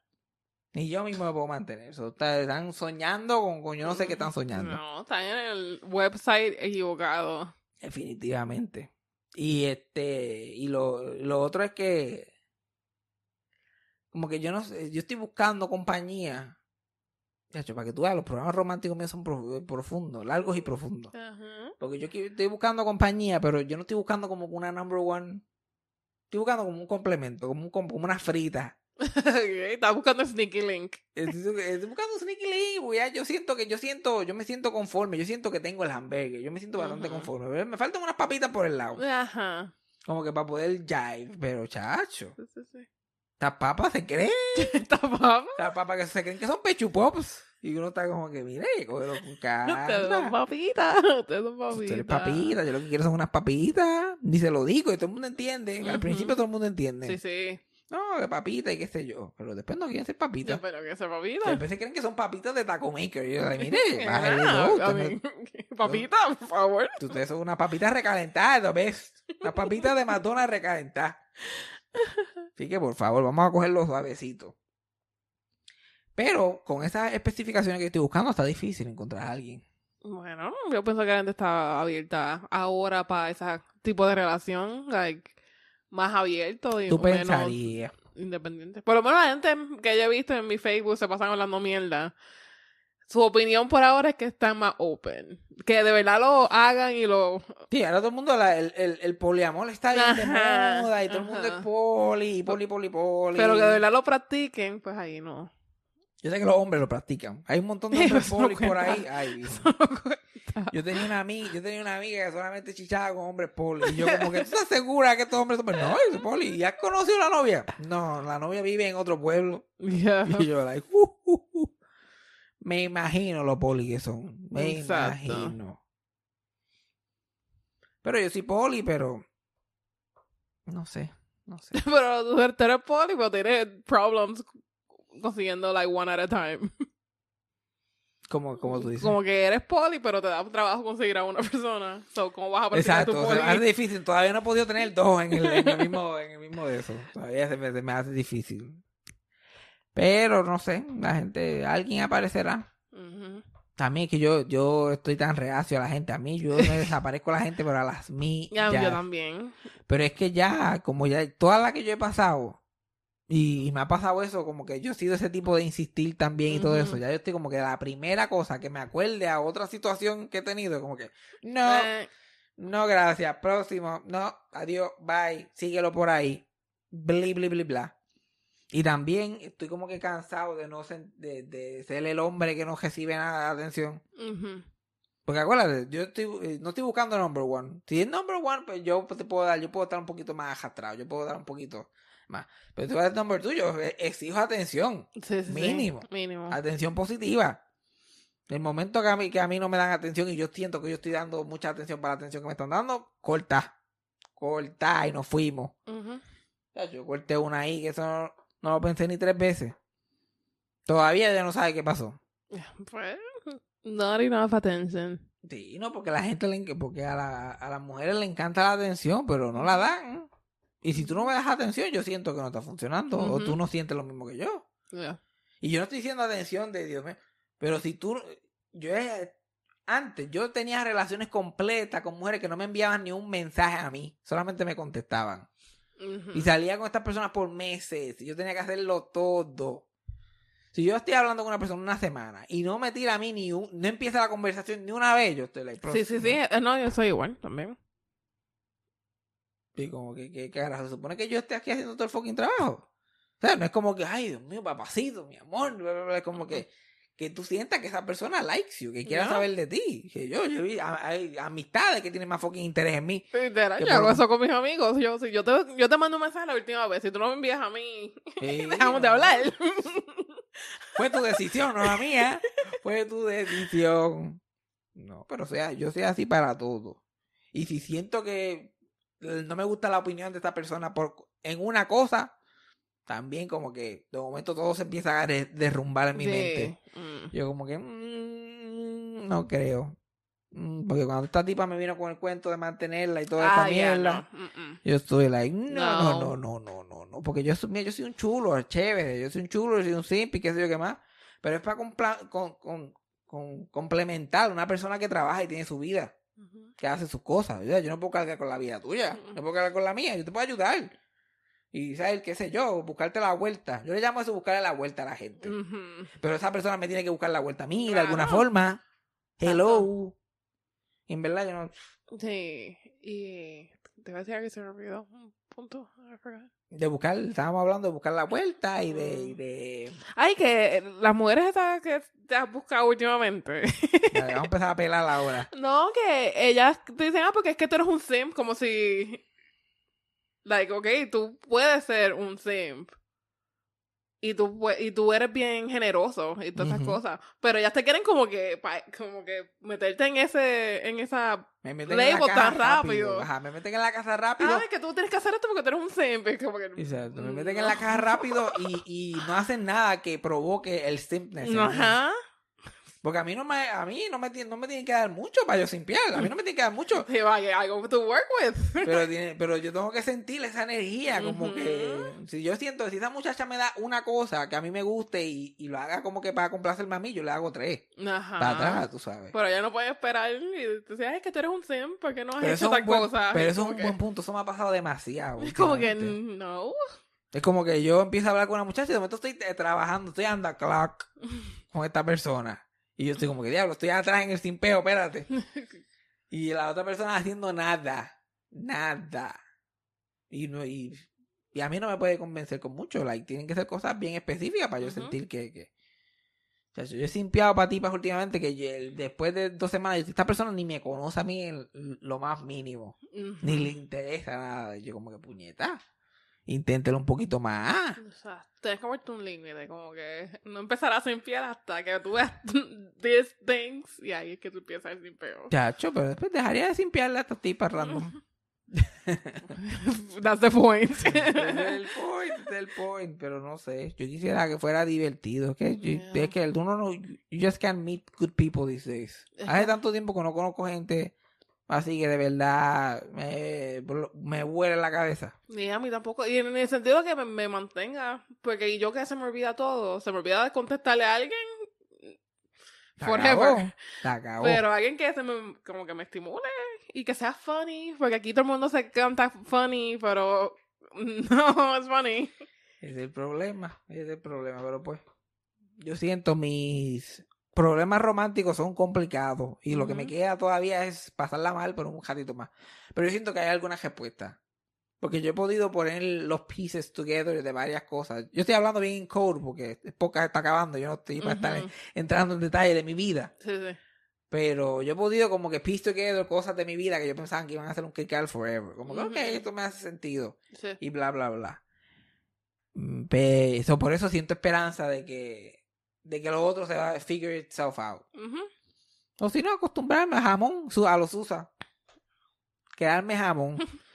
Ni yo mismo me puedo mantener. So, está- están soñando con, con yo no sé qué están soñando. No, están en el website equivocado. Definitivamente. Y este, y lo, lo otro es que como que yo no sé, yo estoy buscando compañía. Ya, cho, para que tú veas, los programas románticos míos son pro- profundos, largos y profundos. Ajá. Porque yo estoy buscando compañía, pero yo no estoy buscando como una number one. Estoy buscando como un complemento, como, un, com- como una frita. Estás buscando Sneaky Link. Estoy, estoy buscando Sneaky Link, ya yo siento que yo siento, yo me siento conforme, yo siento que tengo el hamburger, yo me siento bastante conforme. Me faltan unas papitas por el lado. Ajá. Como que para poder jive, pero chacho. Sí, sí, sí. Estas papas se creen. Está papa. Estas papas que se creen que son pechu pops. Y uno está como que, mire, cógelo con Ustedes son calma. papitas. Ustedes son papitas. Ustedes papitas, yo lo que quiero son unas papitas. Ni se lo digo y todo el mundo entiende. Al principio todo el mundo entiende. Sí, sí. No, que papita y qué sé yo. Pero después no quieren ser papitas. espero que sea papita. Después se creen que son papitas de Taco Maker. Y yo, mire, Ah, bájale. I Usted mean, papita, por favor. no- Ustedes son unas papitas recalentadas, ¿ves? Las papitas de McDonald's recalentadas. Así que, por favor, vamos a cogerlo suavecito. Pero con esas especificaciones que estoy buscando está difícil encontrar a alguien. Bueno, yo pienso que la gente está abierta ahora para ese tipo de relación, like, más abierto y Tú menos pensarías. independiente. Por lo menos la gente que yo he visto en mi Facebook se pasan hablando mierda. Su opinión por ahora es que están más open. Que de verdad lo hagan y lo... Sí, ahora todo el mundo, la- el, el, el poliamor está bien de moda y todo el mundo es poli, poli, poli, poli. Pero que de verdad lo practiquen, pues ahí no. Yo sé que los hombres lo practican. Hay un montón de hombres no polis por ahí. Ay. Yo tenía una amiga, yo tenía una amiga que solamente chichaba con hombres poli. Y yo como que, ¿tú estás segura que estos hombres son? No, yo soy poli. ¿Y has conocido a la novia? No, la novia vive en otro pueblo. Yeah. Y yo, like, uh, uh, uh. Me imagino lo poli que son. Me Exacto. imagino. Pero yo soy poli, pero... No sé, no sé. Pero tú eres poli, pero tienes problems consiguiendo like one at a time. Como, como tú dices. Como que eres poli, pero te da trabajo conseguir a una persona. So, ¿cómo vas a practicar Exacto, tu o sea, poli? hace difícil. Todavía no he podido tener dos en el, en el mismo, en el mismo de eso. Todavía se me, se me hace difícil. Pero no sé, la gente, alguien aparecerá. Ujú. También que yo, yo estoy tan reacio a la gente. A mí, yo me desaparezco a la gente, pero a las mí. Ya, ya. Yo también. Pero es que ya, como ya, todas las que yo he pasado, y, y me ha pasado eso, como que yo he sido ese tipo de insistir también y todo eso. Ya yo estoy como que la primera cosa que me acuerde a otra situación que he tenido, como que, no, Eh, no, gracias. Próximo. No, adiós. Bye. Síguelo por ahí. Bli, bli, bli, bla. Y también estoy como que cansado de no sen- de, de ser el hombre que no recibe nada de atención. Porque acuérdate, yo estoy, eh, no estoy buscando number one. Si es number one, pues yo te puedo dar, yo puedo estar un poquito más arrastrado, yo puedo dar un poquito más. Pero a dar number two, yo eh, exijo atención. Sí, sí, sí. Mínimo. Mínimo. Atención positiva. El momento que a, mí, que a mí no me dan atención y yo siento que yo estoy dando mucha atención para la atención que me están dando, corta. Corta y nos fuimos. Ya, Yo corté una ahí que eso no, no lo pensé ni tres veces. Todavía ya no sabe qué pasó. Pues, not enough attention. Sí, no, porque la gente le, porque a, la- a las mujeres le encanta la atención, pero no la dan. Y si tú no me das atención, yo siento que no está funcionando. O tú no sientes lo mismo que yo. Yeah. Y yo no estoy diciendo atención de Dios mío. Pero si tú. Yo he- antes, yo tenía relaciones completas con mujeres que no me enviaban ni un mensaje a mí. Solamente me contestaban. Y salía con estas personas por meses. Y yo tenía que hacerlo todo. Si yo estoy hablando con una persona una semana y no me tira a mí ni un, no empieza la conversación ni una vez, yo estoy like, Sí, sí, sí. Eh, No, yo soy igual también. Y como que, que carajo, se supone que yo esté aquí haciendo todo el fucking trabajo. O sea, no es como que, ay, Dios mío, papacito, mi amor. Es como que, que tú sientas que esa persona likes you, que quiera No. saber de ti. Que yo, yo hay amistades que tienen más fucking interés en mí. Literal, yo hago por- eso con mis amigos. Yo, si yo, te, yo te mando un mensaje la última vez. Si tú no me envías a mí, Sí, dejamos de hablar. Fue tu decisión, no la mía. Fue tu decisión. No, pero sea, yo soy así para todo. Y si siento que no me gusta la opinión de esta persona por en una cosa, también como que de momento todo se empieza a de- derrumbar en mi Sí. mente. Mm. Yo como que mm, no creo. Mm, Porque cuando esta tipa me vino con el cuento de mantenerla y toda esta Ah, mierda, no. Mm, mm. yo estoy like, no, no, No. no, no, no, no, porque yo soy, mira, yo soy un chulo, chévere, yo soy un chulo, yo soy un simp y qué sé yo qué más, pero es para compla- con, con, con- complementar una persona que trabaja y tiene su vida, que hace sus cosas, yo no puedo cargar con la vida tuya, no puedo cargar con la mía, yo te puedo ayudar. Y, ¿sabes? ¿Qué sé yo? Buscarte la vuelta. Yo le llamo eso buscarle la vuelta a la gente. Pero esa persona me tiene que buscar la vuelta a mí, de alguna forma. Hello. Y en verdad yo no... Sí. Y te voy a decir que se me olvidó. Un punto. De buscar, estábamos hablando de buscar la vuelta y de... y de Ay, que las mujeres estas que te has buscado últimamente. Vamos a empezar a pelar ahora. no, que ellas te dicen, ah, porque es que tú eres un simp, como si. Like, ok, tú puedes ser un simp. Y tú, y tú eres bien generoso y todas esas cosas. Pero ellas te quieren como que, pa- como que meterte en ese, en esa Me meten en la tan rápido. Ajá, me meten en la casa rápido. Ah, que tú tienes que hacer esto porque tú eres un simp. Es como que, Exacto, me meten en la caja rápido y, y no hacen nada que provoque el simpness. mí. Porque a mí no me, a mí no me, tiene- no me tienen que dar mucho para yo simpiar. A mí no me tienen que dar mucho. Vaya, algo to work with. Pero, tiene- pero yo tengo que sentir esa energía, como que si yo siento, si esa muchacha me da una cosa que a mí me guste y, y lo haga como que para complacerme a mí, yo le hago tres. Ajá. Para atrás, tú sabes. Pero ella no puede esperar y decir, ay, es que tú eres un sim, ¿por qué no has Pero hecho tal buen, cosa? pero eso es un que- buen punto, eso me ha pasado demasiado. Es como que no. Es como que yo empiezo a hablar con una muchacha y de momento estoy eh, trabajando, estoy the clock con esta persona. Y yo estoy como que, diablo, estoy atrás en el simpeo, espérate. Y la otra persona haciendo nada. Nada. Y, no, y, y a mí no me puede convencer con mucho. Like, tienen que ser cosas bien específicas para yo sentir que... que... O sea, yo he simpiado para tipas últimamente que yo- después de dos semanas, esta persona ni me conoce a mí en lo más mínimo. Ni le interesa nada. Yo como que puñeta. Inténtelo un poquito más. O sea, tienes que ponerte un límite, como que no empezarás sin piel hasta que tú veas these things y ahí es que tú empiezas sin peo. Chacho, pero después dejaría de simpiarle a esta tipa random. That's the point. El point, ese es el point, pero no sé. Yo quisiera que fuera divertido. Es que, Yeah. es que uno no, you just can't meet good people these days. Hace tanto tiempo que no conozco gente así que de verdad me, me huele la cabeza. Ni a mí tampoco. Y en el sentido que me, me mantenga. Porque yo que se me olvida todo. Se me olvida de contestarle a alguien. Forever. acabó. Pero alguien que se me, como que me estimule y que sea funny. Porque aquí todo el mundo se canta funny, pero no es funny. Es el problema, es el problema, pero pues yo siento mis problemas románticos son complicados y lo que me queda todavía es pasarla mal por un ratito más. Pero yo siento que hay alguna respuesta. Porque yo he podido poner los pieces together de varias cosas. Yo estoy hablando bien en code porque el podcast está acabando. Yo no estoy para estar entrando en detalle de mi vida. Sí, sí. Pero yo he podido como que piece together cosas de mi vida que yo pensaba que iban a ser un kick out forever. Como que, ok, Ujú. esto me hace sentido sí. y bla bla bla. Mm, pe- eso por eso siento esperanza de que de que lo otro se va a figure itself out. O si no, acostumbrarme a jamón, a los usa. Quedarme jamón.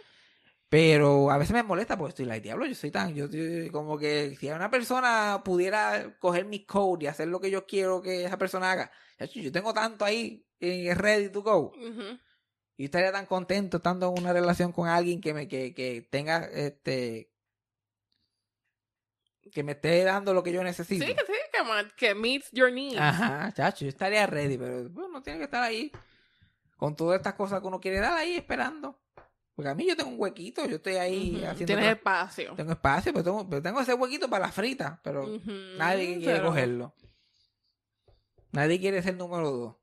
Pero a veces me molesta porque estoy like, diablo, yo soy tan, yo estoy como que si una persona pudiera coger mi code y hacer lo que yo quiero que esa persona haga, yo tengo tanto ahí en ready to go. Ujú. Y estaría tan contento estando en una relación con alguien que me que, que tenga este que me esté dando lo que yo necesito. Sí, que sí, que, meets your needs. Ajá, chacho, yo estaría ready, pero bueno, uno tiene que estar ahí con todas estas cosas que uno quiere dar ahí esperando. Porque a mí yo tengo un huequito, yo estoy ahí haciendo Tienes espacio. tengo espacio, pero tengo, pero tengo ese huequito para la frita, pero nadie quiere pero- cogerlo. Nadie quiere ser número dos.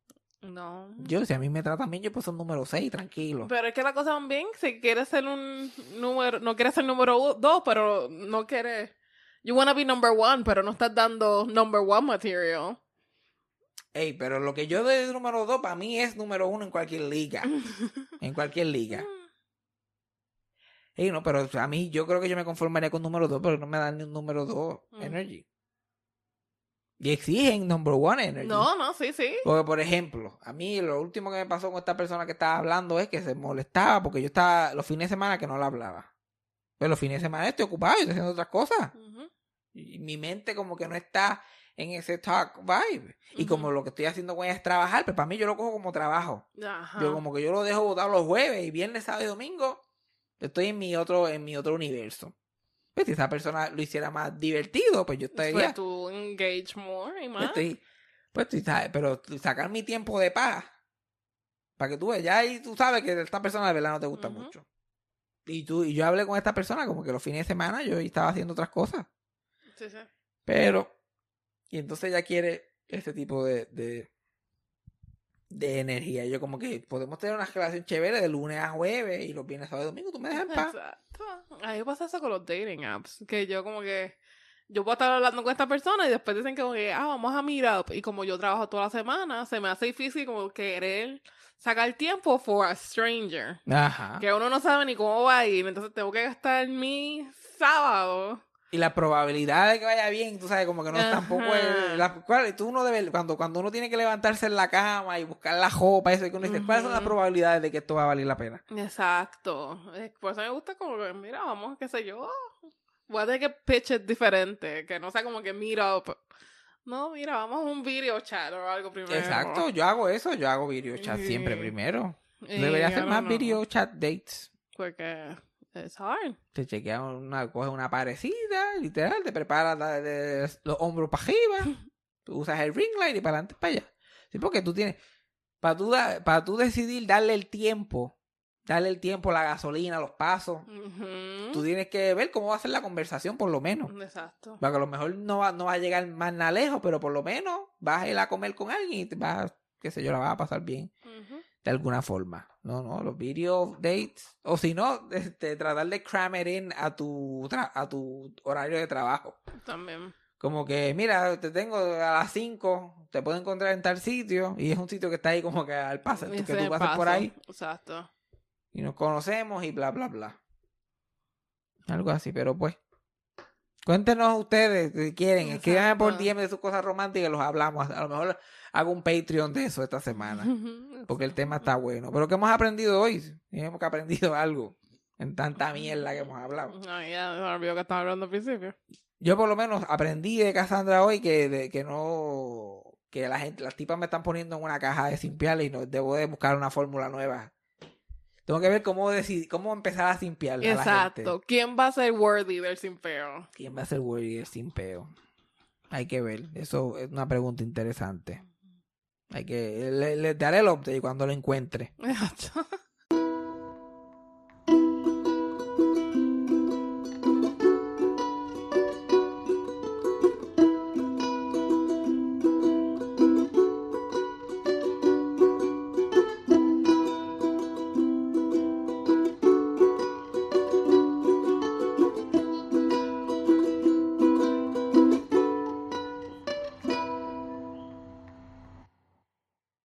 No. Yo, si a mí me tratan bien, yo puedo ser número seis, tranquilo. Pero es que la cosa también, si quieres ser un número, no quieres ser número dos, pero no quieres. You wanna be number one, pero no estás dando number one material. Ey, pero lo que yo doy de número dos para mí es número uno en cualquier liga. en cualquier liga. Ey, no, pero a mí yo creo que yo me conformaría con número dos, pero no me dan ni un número dos Mm. energy. Y exigen number one energy. No, no, sí, sí. Porque, por ejemplo, a mí lo último que me pasó con esta persona que estaba hablando es que se molestaba porque yo estaba los fines de semana que no la hablaba. Pero los fines de semana estoy ocupado y estoy haciendo otras cosas. Ujú. Y mi mente como que no está en ese talk vibe. Y como lo que estoy haciendo con ella es trabajar, pues para mí yo lo cojo como trabajo. Yo como que yo lo dejo botado los jueves y viernes, sábado y domingo. Estoy en mi otro, en mi otro universo. Pues si esa persona lo hiciera más divertido, pues yo estaría. Pues tú engage more y pues más. estoy, pues tú sabes, pero sacar mi tiempo de paz. Para que tú veas, ya ahí tú sabes que esta persona de verdad no te gusta mucho. Y tú, y yo hablé con esta persona como que los fines de semana yo estaba haciendo otras cosas. Sí, sí. Pero, y entonces ella quiere ese tipo de, de, de energía. Yo como que podemos tener una relación chévere de lunes a jueves y los viernes, sábado y domingo, tú me dejas en paz. Exacto. A mí pasa eso con los dating apps. Que yo como que... Yo puedo estar hablando con esta persona y después dicen como que, ah, vamos a meet up. Y como yo trabajo toda la semana, se me hace difícil como querer sacar tiempo for a stranger. Ajá. Que uno no sabe ni cómo va a ir. Entonces tengo que gastar mi sábado. Y la probabilidad de que vaya bien, tú sabes, como que no es Ajá. tampoco es... La, ¿cuál- tú uno debe, cuando, cuando uno tiene que levantarse en la cama y buscar la jopa, eso que uno dice, ¿cuáles son las probabilidades de que esto va a valer la pena? Exacto. Por eso me gusta como que, mira, vamos, qué sé yo. Voy a tener que pitch it diferente. Que no sea como que up No, mira, vamos a un video chat o algo primero. Exacto, yo hago eso, yo hago video chat siempre primero. Y Debería hacer más video chat dates. Porque it's hard. Te chequea una, coge una parecida, literal, te preparas la- de los hombros para arriba, usas el ring light y para adelante para allá. Sí, porque tú tienes, para tú, para tú decidir darle el tiempo, darle el tiempo, la gasolina, los pasos, Ujú. tú tienes que ver cómo va a ser la conversación por lo menos. Exacto. Porque a lo mejor no va, no va a llegar más nada lejos, pero por lo menos vas a ir a comer con alguien y te vas, qué sé yo, la vas a pasar bien Ujú. De alguna forma. No, no, los video dates. O si no, este, tratar de cram it in a tu, tra- a tu horario de trabajo. También. Como que, mira, te tengo a las 5, te puedo encontrar en tal sitio. Y es un sitio que está ahí como que al paso, que tú pasas por ahí Exacto. y nos conocemos y bla, bla, bla. Algo así, pero pues. Cuéntenos ustedes si quieren. Escríbanme por Exacto. DM de sus cosas románticas y los hablamos. A lo mejor hago un Patreon de eso esta semana. Porque el tema está bueno. Pero ¿qué hemos aprendido hoy? Hemos que aprendido algo. En tanta mierda que hemos hablado. Ay, ya me olvidó que estaba hablando al principio. Yo por lo menos aprendí de Cassandra hoy que, de- que no... Que la gente, las tipas me están poniendo en una caja de simpiales y no debo de buscar una fórmula nueva. Tengo que ver cómo decidir, cómo empezar a simpiar a la gente. Exacto. ¿Quién va a ser worthy del simpeo? ¿Quién va a ser worthy del simpeo? Hay que ver. Eso es una pregunta interesante. Hay que... Le, le daré el update cuando lo encuentre.